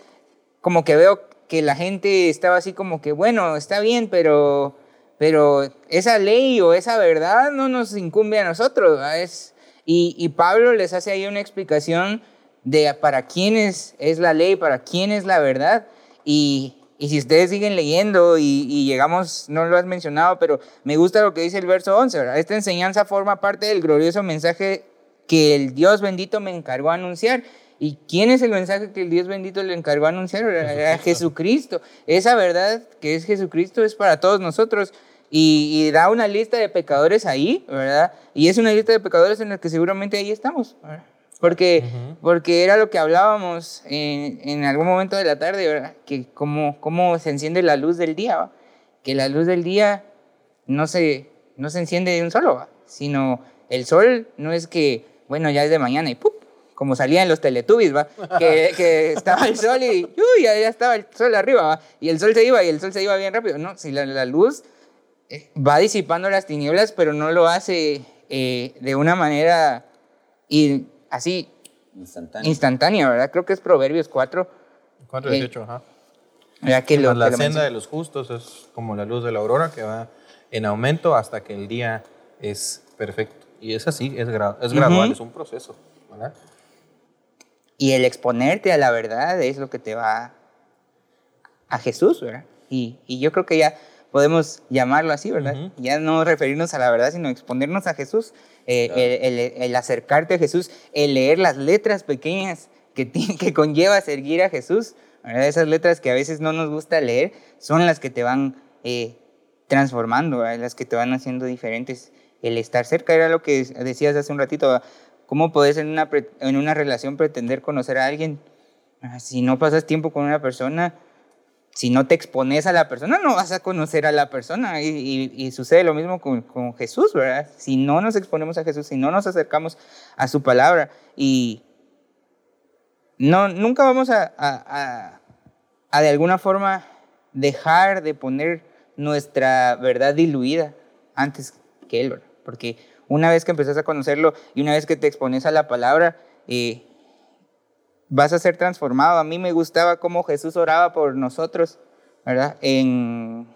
como que veo que la gente estaba así como que, bueno, está bien, pero, pero esa ley o esa verdad no nos incumbe a nosotros. Es, y, y Pablo les hace ahí una explicación de para quién es, la ley, para quién es la verdad. Y, si ustedes siguen leyendo y, llegamos, no lo has mencionado, pero me gusta lo que dice el verso 11, Esta enseñanza forma parte del glorioso mensaje que el Dios bendito me encargó a anunciar. ¿Y quién es el mensaje que el Dios bendito le encargó a anunciar? A Jesucristo. Esa verdad que es Jesucristo es para todos nosotros. Y, da una lista de pecadores ahí, ¿verdad? Y es una lista de pecadores en la que seguramente ahí estamos. Porque, porque era lo que hablábamos en, en, algún momento de la tarde, ¿verdad? Que cómo, cómo se enciende la luz del día, Que la luz del día no se, no se enciende de un solo, sino el sol no es que, bueno, ya es de mañana y ¡pum! Como salía en los Teletubbies, ¿va? Que, que estaba el sol y uy, ya, estaba el sol arriba, ¿va? Y el sol se iba y el sol se iba bien rápido. No, si la, la luz eh, va disipando las tinieblas, pero no lo hace eh, de una manera y así instantánea. instantánea, ¿verdad? Creo que es Proverbios 4. 4, 18, ajá. Que lo, la senda de los justos es como la luz de la aurora que va en aumento hasta que el día es perfecto. Y es así, es, es gradual, es un proceso. ¿verdad? Y el exponerte a la verdad es lo que te va a Jesús, ¿verdad? Y, y yo creo que ya podemos llamarlo así, ¿verdad? Ya no referirnos a la verdad, sino exponernos a Jesús, eh, el, acercarte a Jesús, el leer las letras pequeñas que, que conlleva seguir a Jesús. Esas letras que a veces no nos gusta leer son las que te van eh, transformando, las que te van haciendo diferentes. El estar cerca era lo que decías hace un ratito. ¿Cómo puedes en una, en una relación pretender conocer a alguien? Ah, si no pasas tiempo con una persona, si no te expones a la persona, no vas a conocer a la persona. Y, sucede lo mismo con, Jesús, ¿verdad? Si no nos exponemos a Jesús, si no nos acercamos a su palabra y no, nunca vamos a, a, de alguna forma dejar de poner nuestra verdad diluida antes que Él, ¿verdad? Porque una vez que empezás a conocerlo y una vez que te expones a la palabra, eh, vas a ser transformado. A mí me gustaba cómo Jesús oraba por nosotros, ¿verdad? En,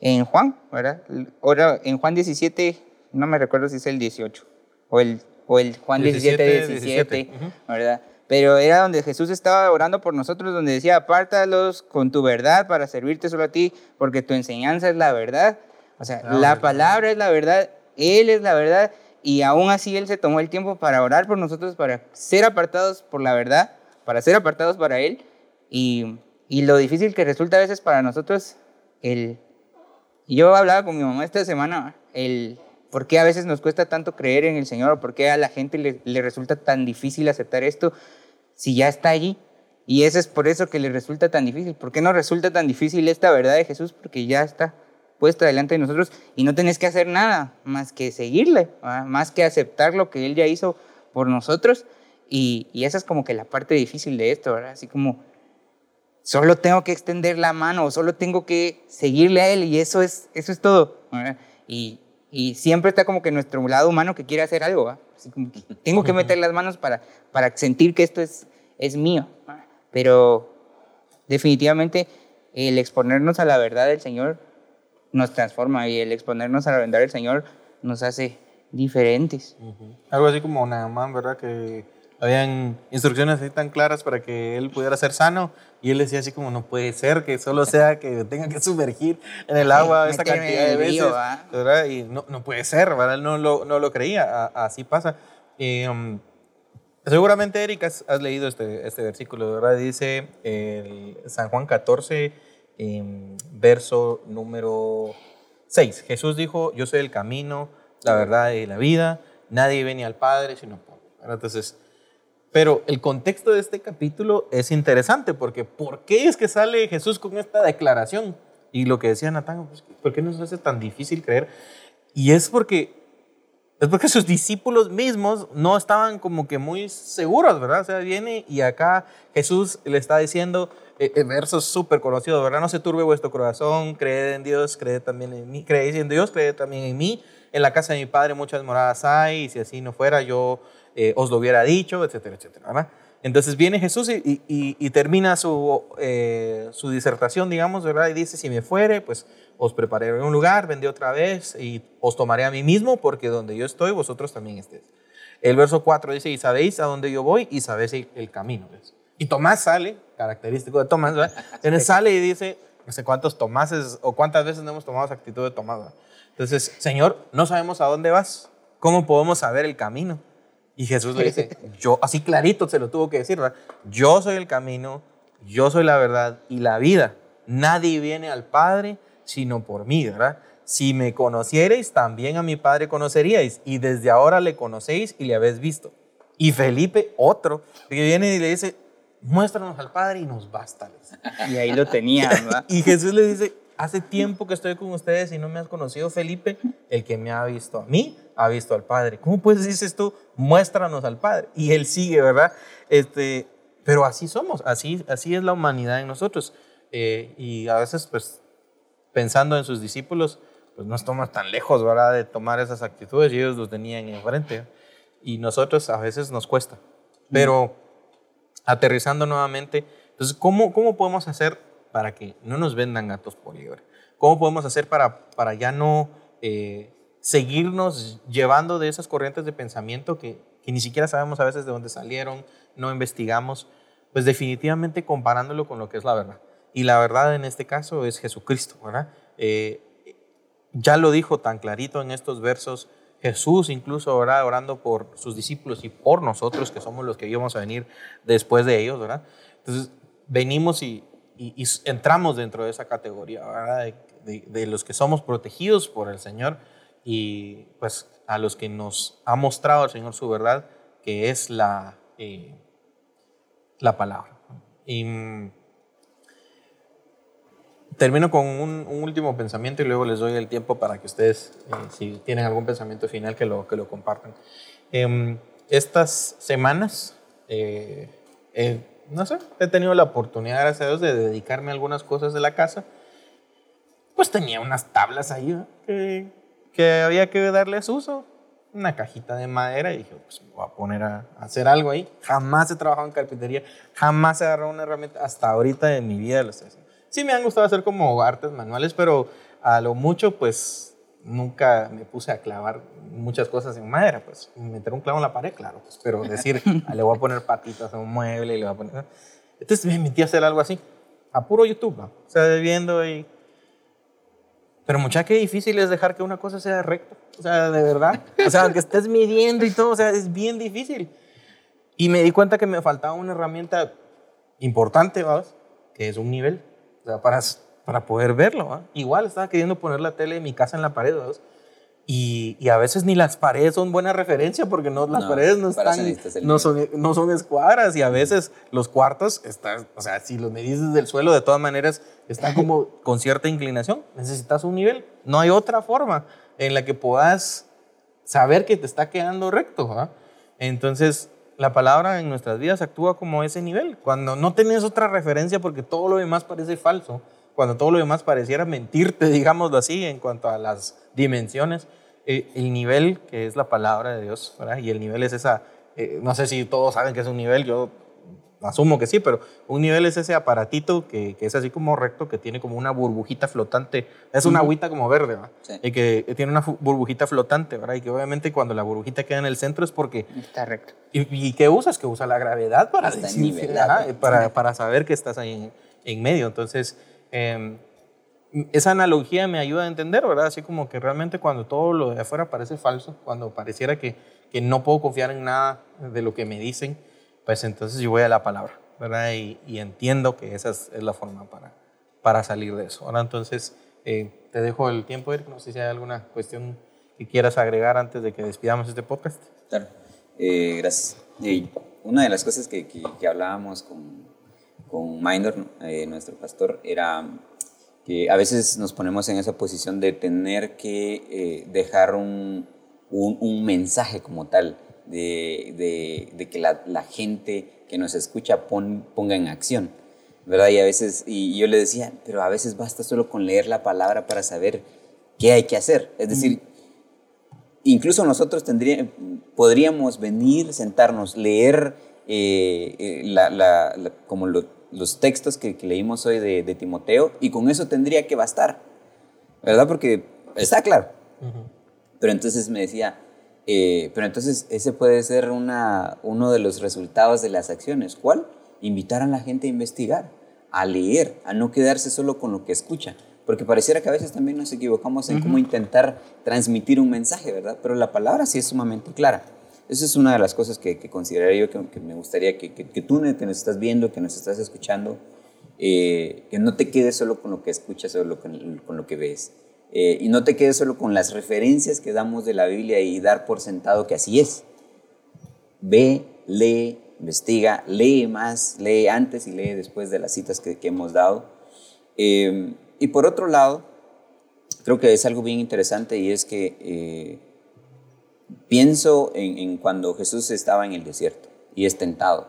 en Juan, ¿verdad? Ora, en Juan 17, no me recuerdo si es el 18 o el, o el Juan 17, 17, ¿verdad? Pero era donde Jesús estaba orando por nosotros, donde decía, apártalos con tu verdad para servirte solo a ti, porque tu enseñanza es la verdad. O sea, ah, la palabra es la verdad, Él es la verdad y aún así Él se tomó el tiempo para orar por nosotros, para ser apartados por la verdad, para ser apartados para Él. Y, y lo difícil que resulta a veces para nosotros, el... Yo hablaba con mi mamá esta semana, el por qué a veces nos cuesta tanto creer en el Señor, por qué a la gente le, le resulta tan difícil aceptar esto si ya está allí. Y eso es por eso que le resulta tan difícil. ¿Por qué no resulta tan difícil esta verdad de Jesús? Porque ya está puesta delante de nosotros y no tenés que hacer nada más que seguirle, más que aceptar lo que Él ya hizo por nosotros. Y, y, esa es como que la parte difícil de esto, ¿verdad? Así como solo tengo que extender la mano, solo tengo que seguirle a Él y eso es, eso es todo. Y, y, siempre está como que nuestro lado humano que quiere hacer algo, ¿verdad? Así como que tengo que meter las manos para, para sentir que esto es, es mío. Pero definitivamente el exponernos a la verdad del Señor nos transforma y el exponernos a la verdad del Señor nos hace diferentes. Algo así como Naaman, ¿verdad? Que habían instrucciones así tan claras para que él pudiera ser sano y él decía así como no puede ser que solo sea que tenga que sumergir en el agua esta cantidad de veces ¿verdad? y no, no, puede ser ¿verdad? él no lo, no lo creía así pasa um, seguramente Eric has, leído este, este versículo ¿verdad? dice el San Juan 14 em, verso número 6 Jesús dijo yo soy el camino la verdad y la vida nadie viene al Padre sino por entonces pero el contexto de este capítulo es interesante porque ¿por qué es que sale Jesús con esta declaración? Y lo que decía Natán, pues, ¿por qué nos hace tan difícil creer? Y es porque, es porque sus discípulos mismos no estaban como que muy seguros, ¿verdad? O sea, viene y acá Jesús le está diciendo, eh, el verso súper conocido, ¿verdad? No se turbe vuestro corazón, creed en Dios, creed también en mí, creéis en Dios, creed también en mí. En la casa de mi Padre muchas moradas hay, y si así no fuera, yo eh, os lo hubiera dicho, etcétera, etcétera. ¿verdad? Entonces viene Jesús y, y, termina su, eh, su, disertación, digamos, ¿verdad? Y dice, si me fuere, pues os prepararé un lugar, vendré otra vez y os tomaré a mí mismo, porque donde yo estoy, vosotros también estéis. El verso 4 dice, y sabéis a dónde yo voy y sabéis el, camino. Y Tomás sale, característico de Tomás, ¿verdad? Entonces sale y dice, no sé cuántos Tomases o cuántas veces no hemos tomado esa actitud de Tomás. ¿verdad? Entonces, Señor, no sabemos a dónde vas. ¿Cómo podemos saber el camino? Y Jesús le dice, yo, así clarito se lo tuvo que decir, ¿verdad? Yo soy el camino, yo soy la verdad y la vida. Nadie viene al Padre sino por mí, ¿verdad? Si me conocierais, también a mi Padre conoceríais, y desde ahora le conocéis y le habéis visto. Y Felipe, otro, que viene y le dice, muéstranos al Padre y nos basta. Y ahí lo tenía, ¿verdad? y Jesús le dice, hace tiempo que estoy con ustedes y no me has conocido, Felipe, el que me ha visto a mí, ha visto al Padre. ¿Cómo pues dices tú, muéstranos al Padre? Y él sigue, ¿verdad? Este, pero así somos, así, así es la humanidad en nosotros. Eh, y a veces, pues, pensando en sus discípulos, pues no estamos tan lejos, ¿verdad? De tomar esas actitudes y ellos los tenían enfrente. Y nosotros a veces nos cuesta. Pero aterrizando nuevamente, entonces, ¿cómo, cómo podemos hacer para que no nos vendan gatos por liebre? ¿Cómo podemos hacer para, para ya no eh, seguirnos llevando de esas corrientes de pensamiento que, que, ni siquiera sabemos a veces de dónde salieron, no investigamos? Pues definitivamente comparándolo con lo que es la verdad. Y la verdad en este caso es Jesucristo, ¿verdad? Eh, ya lo dijo tan clarito en estos versos Jesús, incluso ¿verdad? orando por sus discípulos y por nosotros, que somos los que íbamos a venir después de ellos, ¿verdad? Entonces, venimos y, y, entramos dentro de esa categoría, ¿verdad? De, los que somos protegidos por el Señor y pues a los que nos ha mostrado el Señor su verdad, que es la, eh, la palabra. Y mm, termino con un, último pensamiento y luego les doy el tiempo para que ustedes, eh, si tienen algún pensamiento final, que lo, que lo compartan. Em, estas semanas, eh, no sé, he tenido la oportunidad, gracias a Dios, de dedicarme a algunas cosas de la casa. Pues tenía unas tablas ahí que, que, había que darles uso. Una cajita de madera y dije, pues voy a poner a, hacer algo ahí. Jamás he trabajado en carpintería, jamás he agarrado una herramienta, hasta ahorita en mi vida lo estoy. Sí me han gustado hacer como artes manuales, pero a lo mucho, pues nunca me puse a clavar muchas cosas en madera, pues meter un clavo en la pared, claro, pues, pero decir, ah, le voy a poner patitas a un mueble, y le voy a poner... Entonces me metí a hacer algo así, a puro YouTube, o sea, viendo y... Pero mucha que difícil es dejar que una cosa sea recta, o sea, de verdad, o sea, que estés midiendo y todo, o sea, es bien difícil. Y me di cuenta que me faltaba una herramienta importante, ¿vamos? Que es un nivel, o sea, para para poder verlo. Igual estaba queriendo poner la tele de mi casa en la pared, Y, y, a veces ni las paredes son buena referencia porque no, las paredes no, están, no, son, no son escuadras y a veces los cuartos, están, o sea, si los medís desde el suelo, de todas maneras están como con cierta inclinación. Necesitas un nivel. No hay otra forma en la que puedas saber que te está quedando recto. Entonces, la palabra en nuestras vidas actúa como ese nivel. Cuando no tenés otra referencia porque todo lo demás parece falso, cuando todo lo demás pareciera mentirte, digámoslo así, en cuanto a las dimensiones, eh, el nivel que es la palabra de Dios, ¿verdad? Y el nivel es esa, eh, no sé si todos saben que es un nivel, yo asumo que sí, pero un nivel es ese aparatito que, que, es así como recto, que tiene como una burbujita flotante. Es una agüita como verde, ¿verdad? Y que tiene una burbujita flotante, ¿verdad? Y que obviamente cuando la burbujita queda en el centro es porque... Está recto. ¿Y, qué usas? Que usa la gravedad para, decir, para, para, saber que estás ahí en, en medio. Entonces, em, esa analogía me ayuda a entender, ¿verdad? Así como que realmente cuando todo lo de afuera parece falso, cuando pareciera que, que no puedo confiar en nada de lo que me dicen, pues entonces yo voy a la palabra, ¿verdad? Y, entiendo que esa es, la forma para, para salir de eso. Ahora entonces eh, te dejo el tiempo, Eric, no sé si hay alguna cuestión que quieras agregar antes de que despidamos este podcast. Claro, eh, gracias. una de las cosas que, que, hablábamos con, con Mindor, eh, nuestro pastor, era que a veces nos ponemos en esa posición de tener que dejar un, un, un mensaje como tal de, de, que la, la, gente que nos escucha ponga en acción, ¿verdad? Y a veces, y yo le decía, pero a veces basta solo con leer la palabra para saber qué hay que hacer. Es decir, incluso nosotros tendría, podríamos venir, sentarnos, leer eh, eh, la, la, como los textos que, leímos hoy de, de, Timoteo y con eso tendría que bastar, ¿verdad? Porque está claro. Pero entonces me decía, eh, pero entonces ese puede ser una, uno de los resultados de las acciones. ¿Cuál? Invitar a la gente a investigar, a leer, a no quedarse solo con lo que escucha. Porque pareciera que a veces también nos equivocamos en cómo intentar transmitir un mensaje, ¿verdad? Pero la palabra sí es sumamente clara. Esa es una de las cosas que, consideraría yo que, me gustaría que, que, tú que nos estás viendo, que nos estás escuchando, eh, que no te quedes solo con lo que escuchas o con, lo que ves eh, y no te quedes solo con las referencias que damos de la Biblia y dar por sentado que así es. Ve, lee, investiga, lee más, lee antes y lee después de las citas que, hemos dado. Eh, y por otro lado, creo que es algo bien interesante y es que pienso en, cuando Jesús estaba en el desierto y es tentado.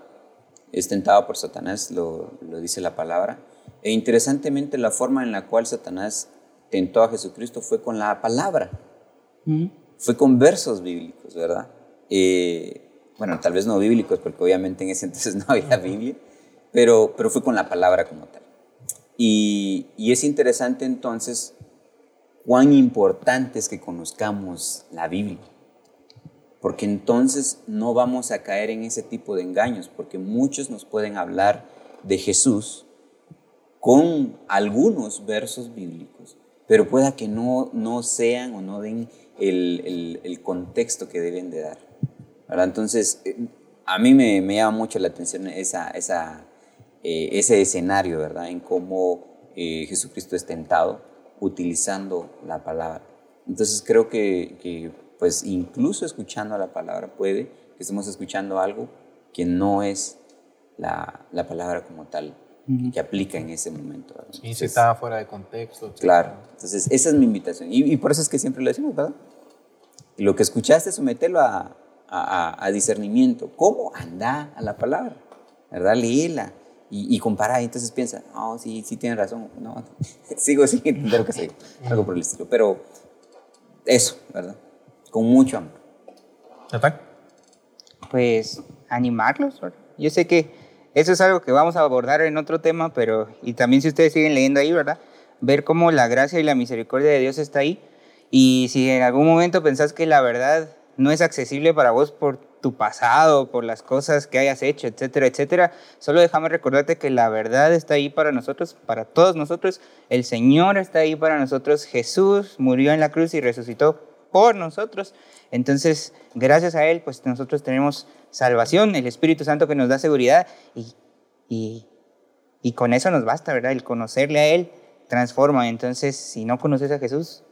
Es tentado por Satanás, lo, lo dice la palabra. E interesantemente la forma en la cual Satanás tentó a Jesucristo fue con la palabra, fue con versos bíblicos, ¿verdad? Eh, bueno, tal vez no bíblicos, porque obviamente en ese entonces no había Biblia, pero, pero fue con la palabra como tal. Y, y es interesante entonces cuán importante es que conozcamos la Biblia, porque entonces no vamos a caer en ese tipo de engaños, porque muchos nos pueden hablar de Jesús con algunos versos bíblicos, pero pueda que no, no sean o no den el, el, contexto que deben de dar. ¿verdad? Entonces, eh, a mí me, me, llama mucho la atención esa, esa, eh, ese escenario, ¿verdad? En cómo eh, Jesucristo es tentado utilizando la palabra. Entonces creo que, que, pues incluso escuchando la palabra puede que estemos escuchando algo que no es la, la palabra como tal que aplica en ese momento. Y si estaba fuera de contexto. Claro, entonces esa es mi invitación. Y, por eso es que siempre lo decimos, ¿verdad? lo que escuchaste, sometelo a, a, a, discernimiento. ¿Cómo? Anda a la palabra, ¿verdad? Léela y, y compara. Y entonces piensa, oh, sí, sí tiene razón. No, sigo sin entender lo que sé, algo por el estilo. Pero eso, ¿verdad? Con mucho amor. Pues animarlos. Yo sé que eso es algo que vamos a abordar en otro tema, pero y también si ustedes siguen leyendo ahí, ¿verdad? Ver cómo la gracia y la misericordia de Dios está ahí. Y si en algún momento pensás que la verdad no es accesible para vos por tu pasado, por las cosas que hayas hecho, etcétera, etcétera, solo déjame recordarte que la verdad está ahí para nosotros, para todos nosotros. El Señor está ahí para nosotros. Jesús murió en la cruz y resucitó por nosotros. Entonces, gracias a Él, pues nosotros tenemos salvación, el Espíritu Santo que nos da seguridad y, y, y con eso nos basta, ¿verdad? El conocerle a Él transforma. Entonces, si no conoces a Jesús,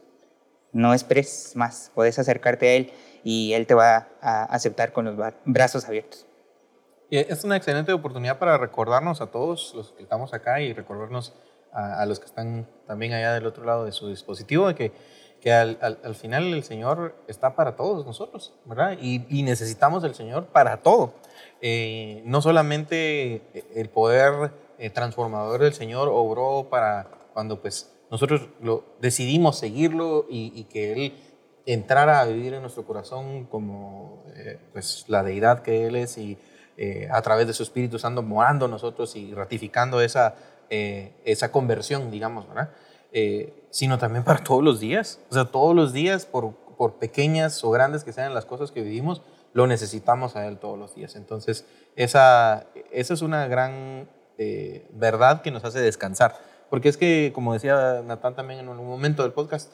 no esperes más, puedes acercarte a Él y Él te va a aceptar con los brazos abiertos. es una excelente oportunidad para recordarnos a todos los que estamos acá y recordarnos a, a los que están también allá del otro lado de su dispositivo de que que al, al, final el Señor está para todos nosotros, ¿verdad? Y, necesitamos del Señor para todo. Eh, no solamente el poder eh, transformador del Señor obró para cuando pues nosotros lo, decidimos seguirlo y, que Él entrara a vivir en nuestro corazón como eh, pues la deidad que Él es y eh, a través de su Espíritu Santo morando nosotros y ratificando esa, esa conversión, digamos, ¿verdad? Sino también para todos los días. O sea, todos los días, por, por pequeñas o grandes que sean las cosas que vivimos, lo necesitamos a Él todos los días. Entonces, esa, esa es una gran verdad que nos hace descansar. Porque es que, como decía Natán también en un momento del podcast,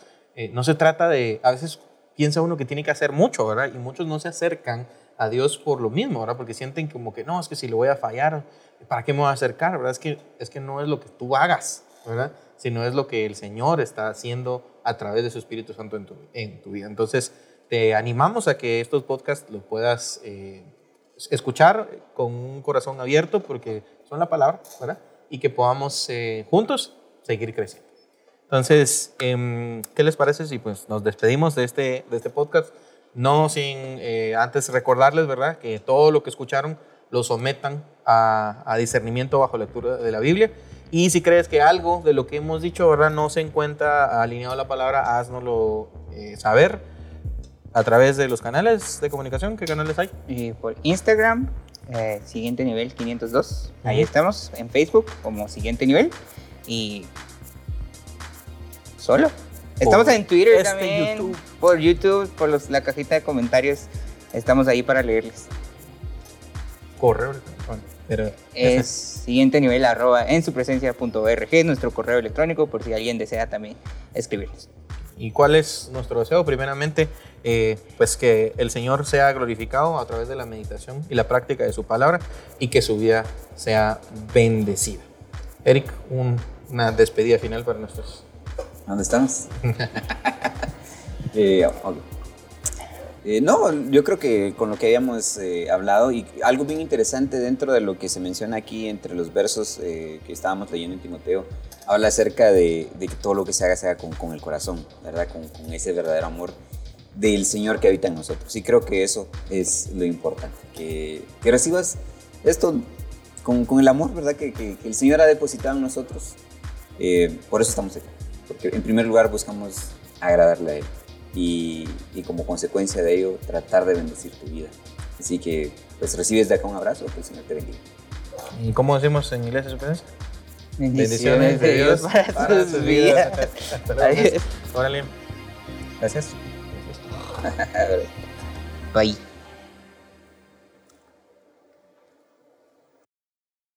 no se trata de, a veces piensa uno que tiene que hacer mucho, ¿verdad? Y muchos no se acercan a Dios por lo mismo, ¿verdad? Porque sienten como que no, es que si le voy a fallar, ¿para qué me voy a acercar, ¿verdad? Es que, es que no es lo que tú hagas, ¿verdad? Sino es lo que el Señor está haciendo a través de su Espíritu Santo en tu, en tu vida. Entonces, te animamos a que estos podcasts los puedas eh, escuchar con un corazón abierto porque son la palabra, ¿verdad? Y que podamos eh, juntos seguir creciendo. Entonces, em, ¿qué les parece si pues, nos despedimos de este, de este podcast? No sin eh, antes recordarles, ¿verdad?, que todo lo que escucharon lo sometan a, discernimiento bajo lectura de la Biblia. Y si crees que algo de lo que hemos dicho, ¿verdad?, no se encuentra alineado a la palabra, haznoslo eh, saber a través de los canales de comunicación. ¿Qué canales hay? Y por Instagram, eh, siguiente nivel 502. Ahí estamos, en Facebook como siguiente nivel. Y solo. Estamos en Twitter este también, por YouTube, por los, la cajita de comentarios. Estamos ahí para leerles. Correo pero es siguiente nivel arroba en su presencia.org, nuestro correo electrónico, por si alguien desea también escribirnos. ¿Y cuál es nuestro deseo? Primeramente, eh, pues que el Señor sea glorificado a través de la meditación y la práctica de su palabra y que su vida sea bendecida. Eric, una despedida final para nuestros ¿Dónde estamos? Eh, eh, no, yo creo que con lo que habíamos eh, hablado y algo bien interesante dentro de lo que se menciona aquí entre los versos que estábamos leyendo en Timoteo, habla acerca de, que todo lo que se haga se haga con, el corazón, ¿verdad? Con, ese verdadero amor del Señor que habita en nosotros. Y creo que eso es lo importante, que, recibas esto con, el amor, ¿verdad? Que, que, el Señor ha depositado en nosotros. por eso estamos aquí porque en primer lugar buscamos agradarle a Él y, y, como consecuencia de ello tratar de bendecir tu vida. Así que pues recibes de acá un abrazo, que el Señor te bendiga. ¿Y cómo decimos en inglés su presencia? Bendiciones, de Dios, para, para sus vidas. Hasta luego. Órale. Gracias. Bye.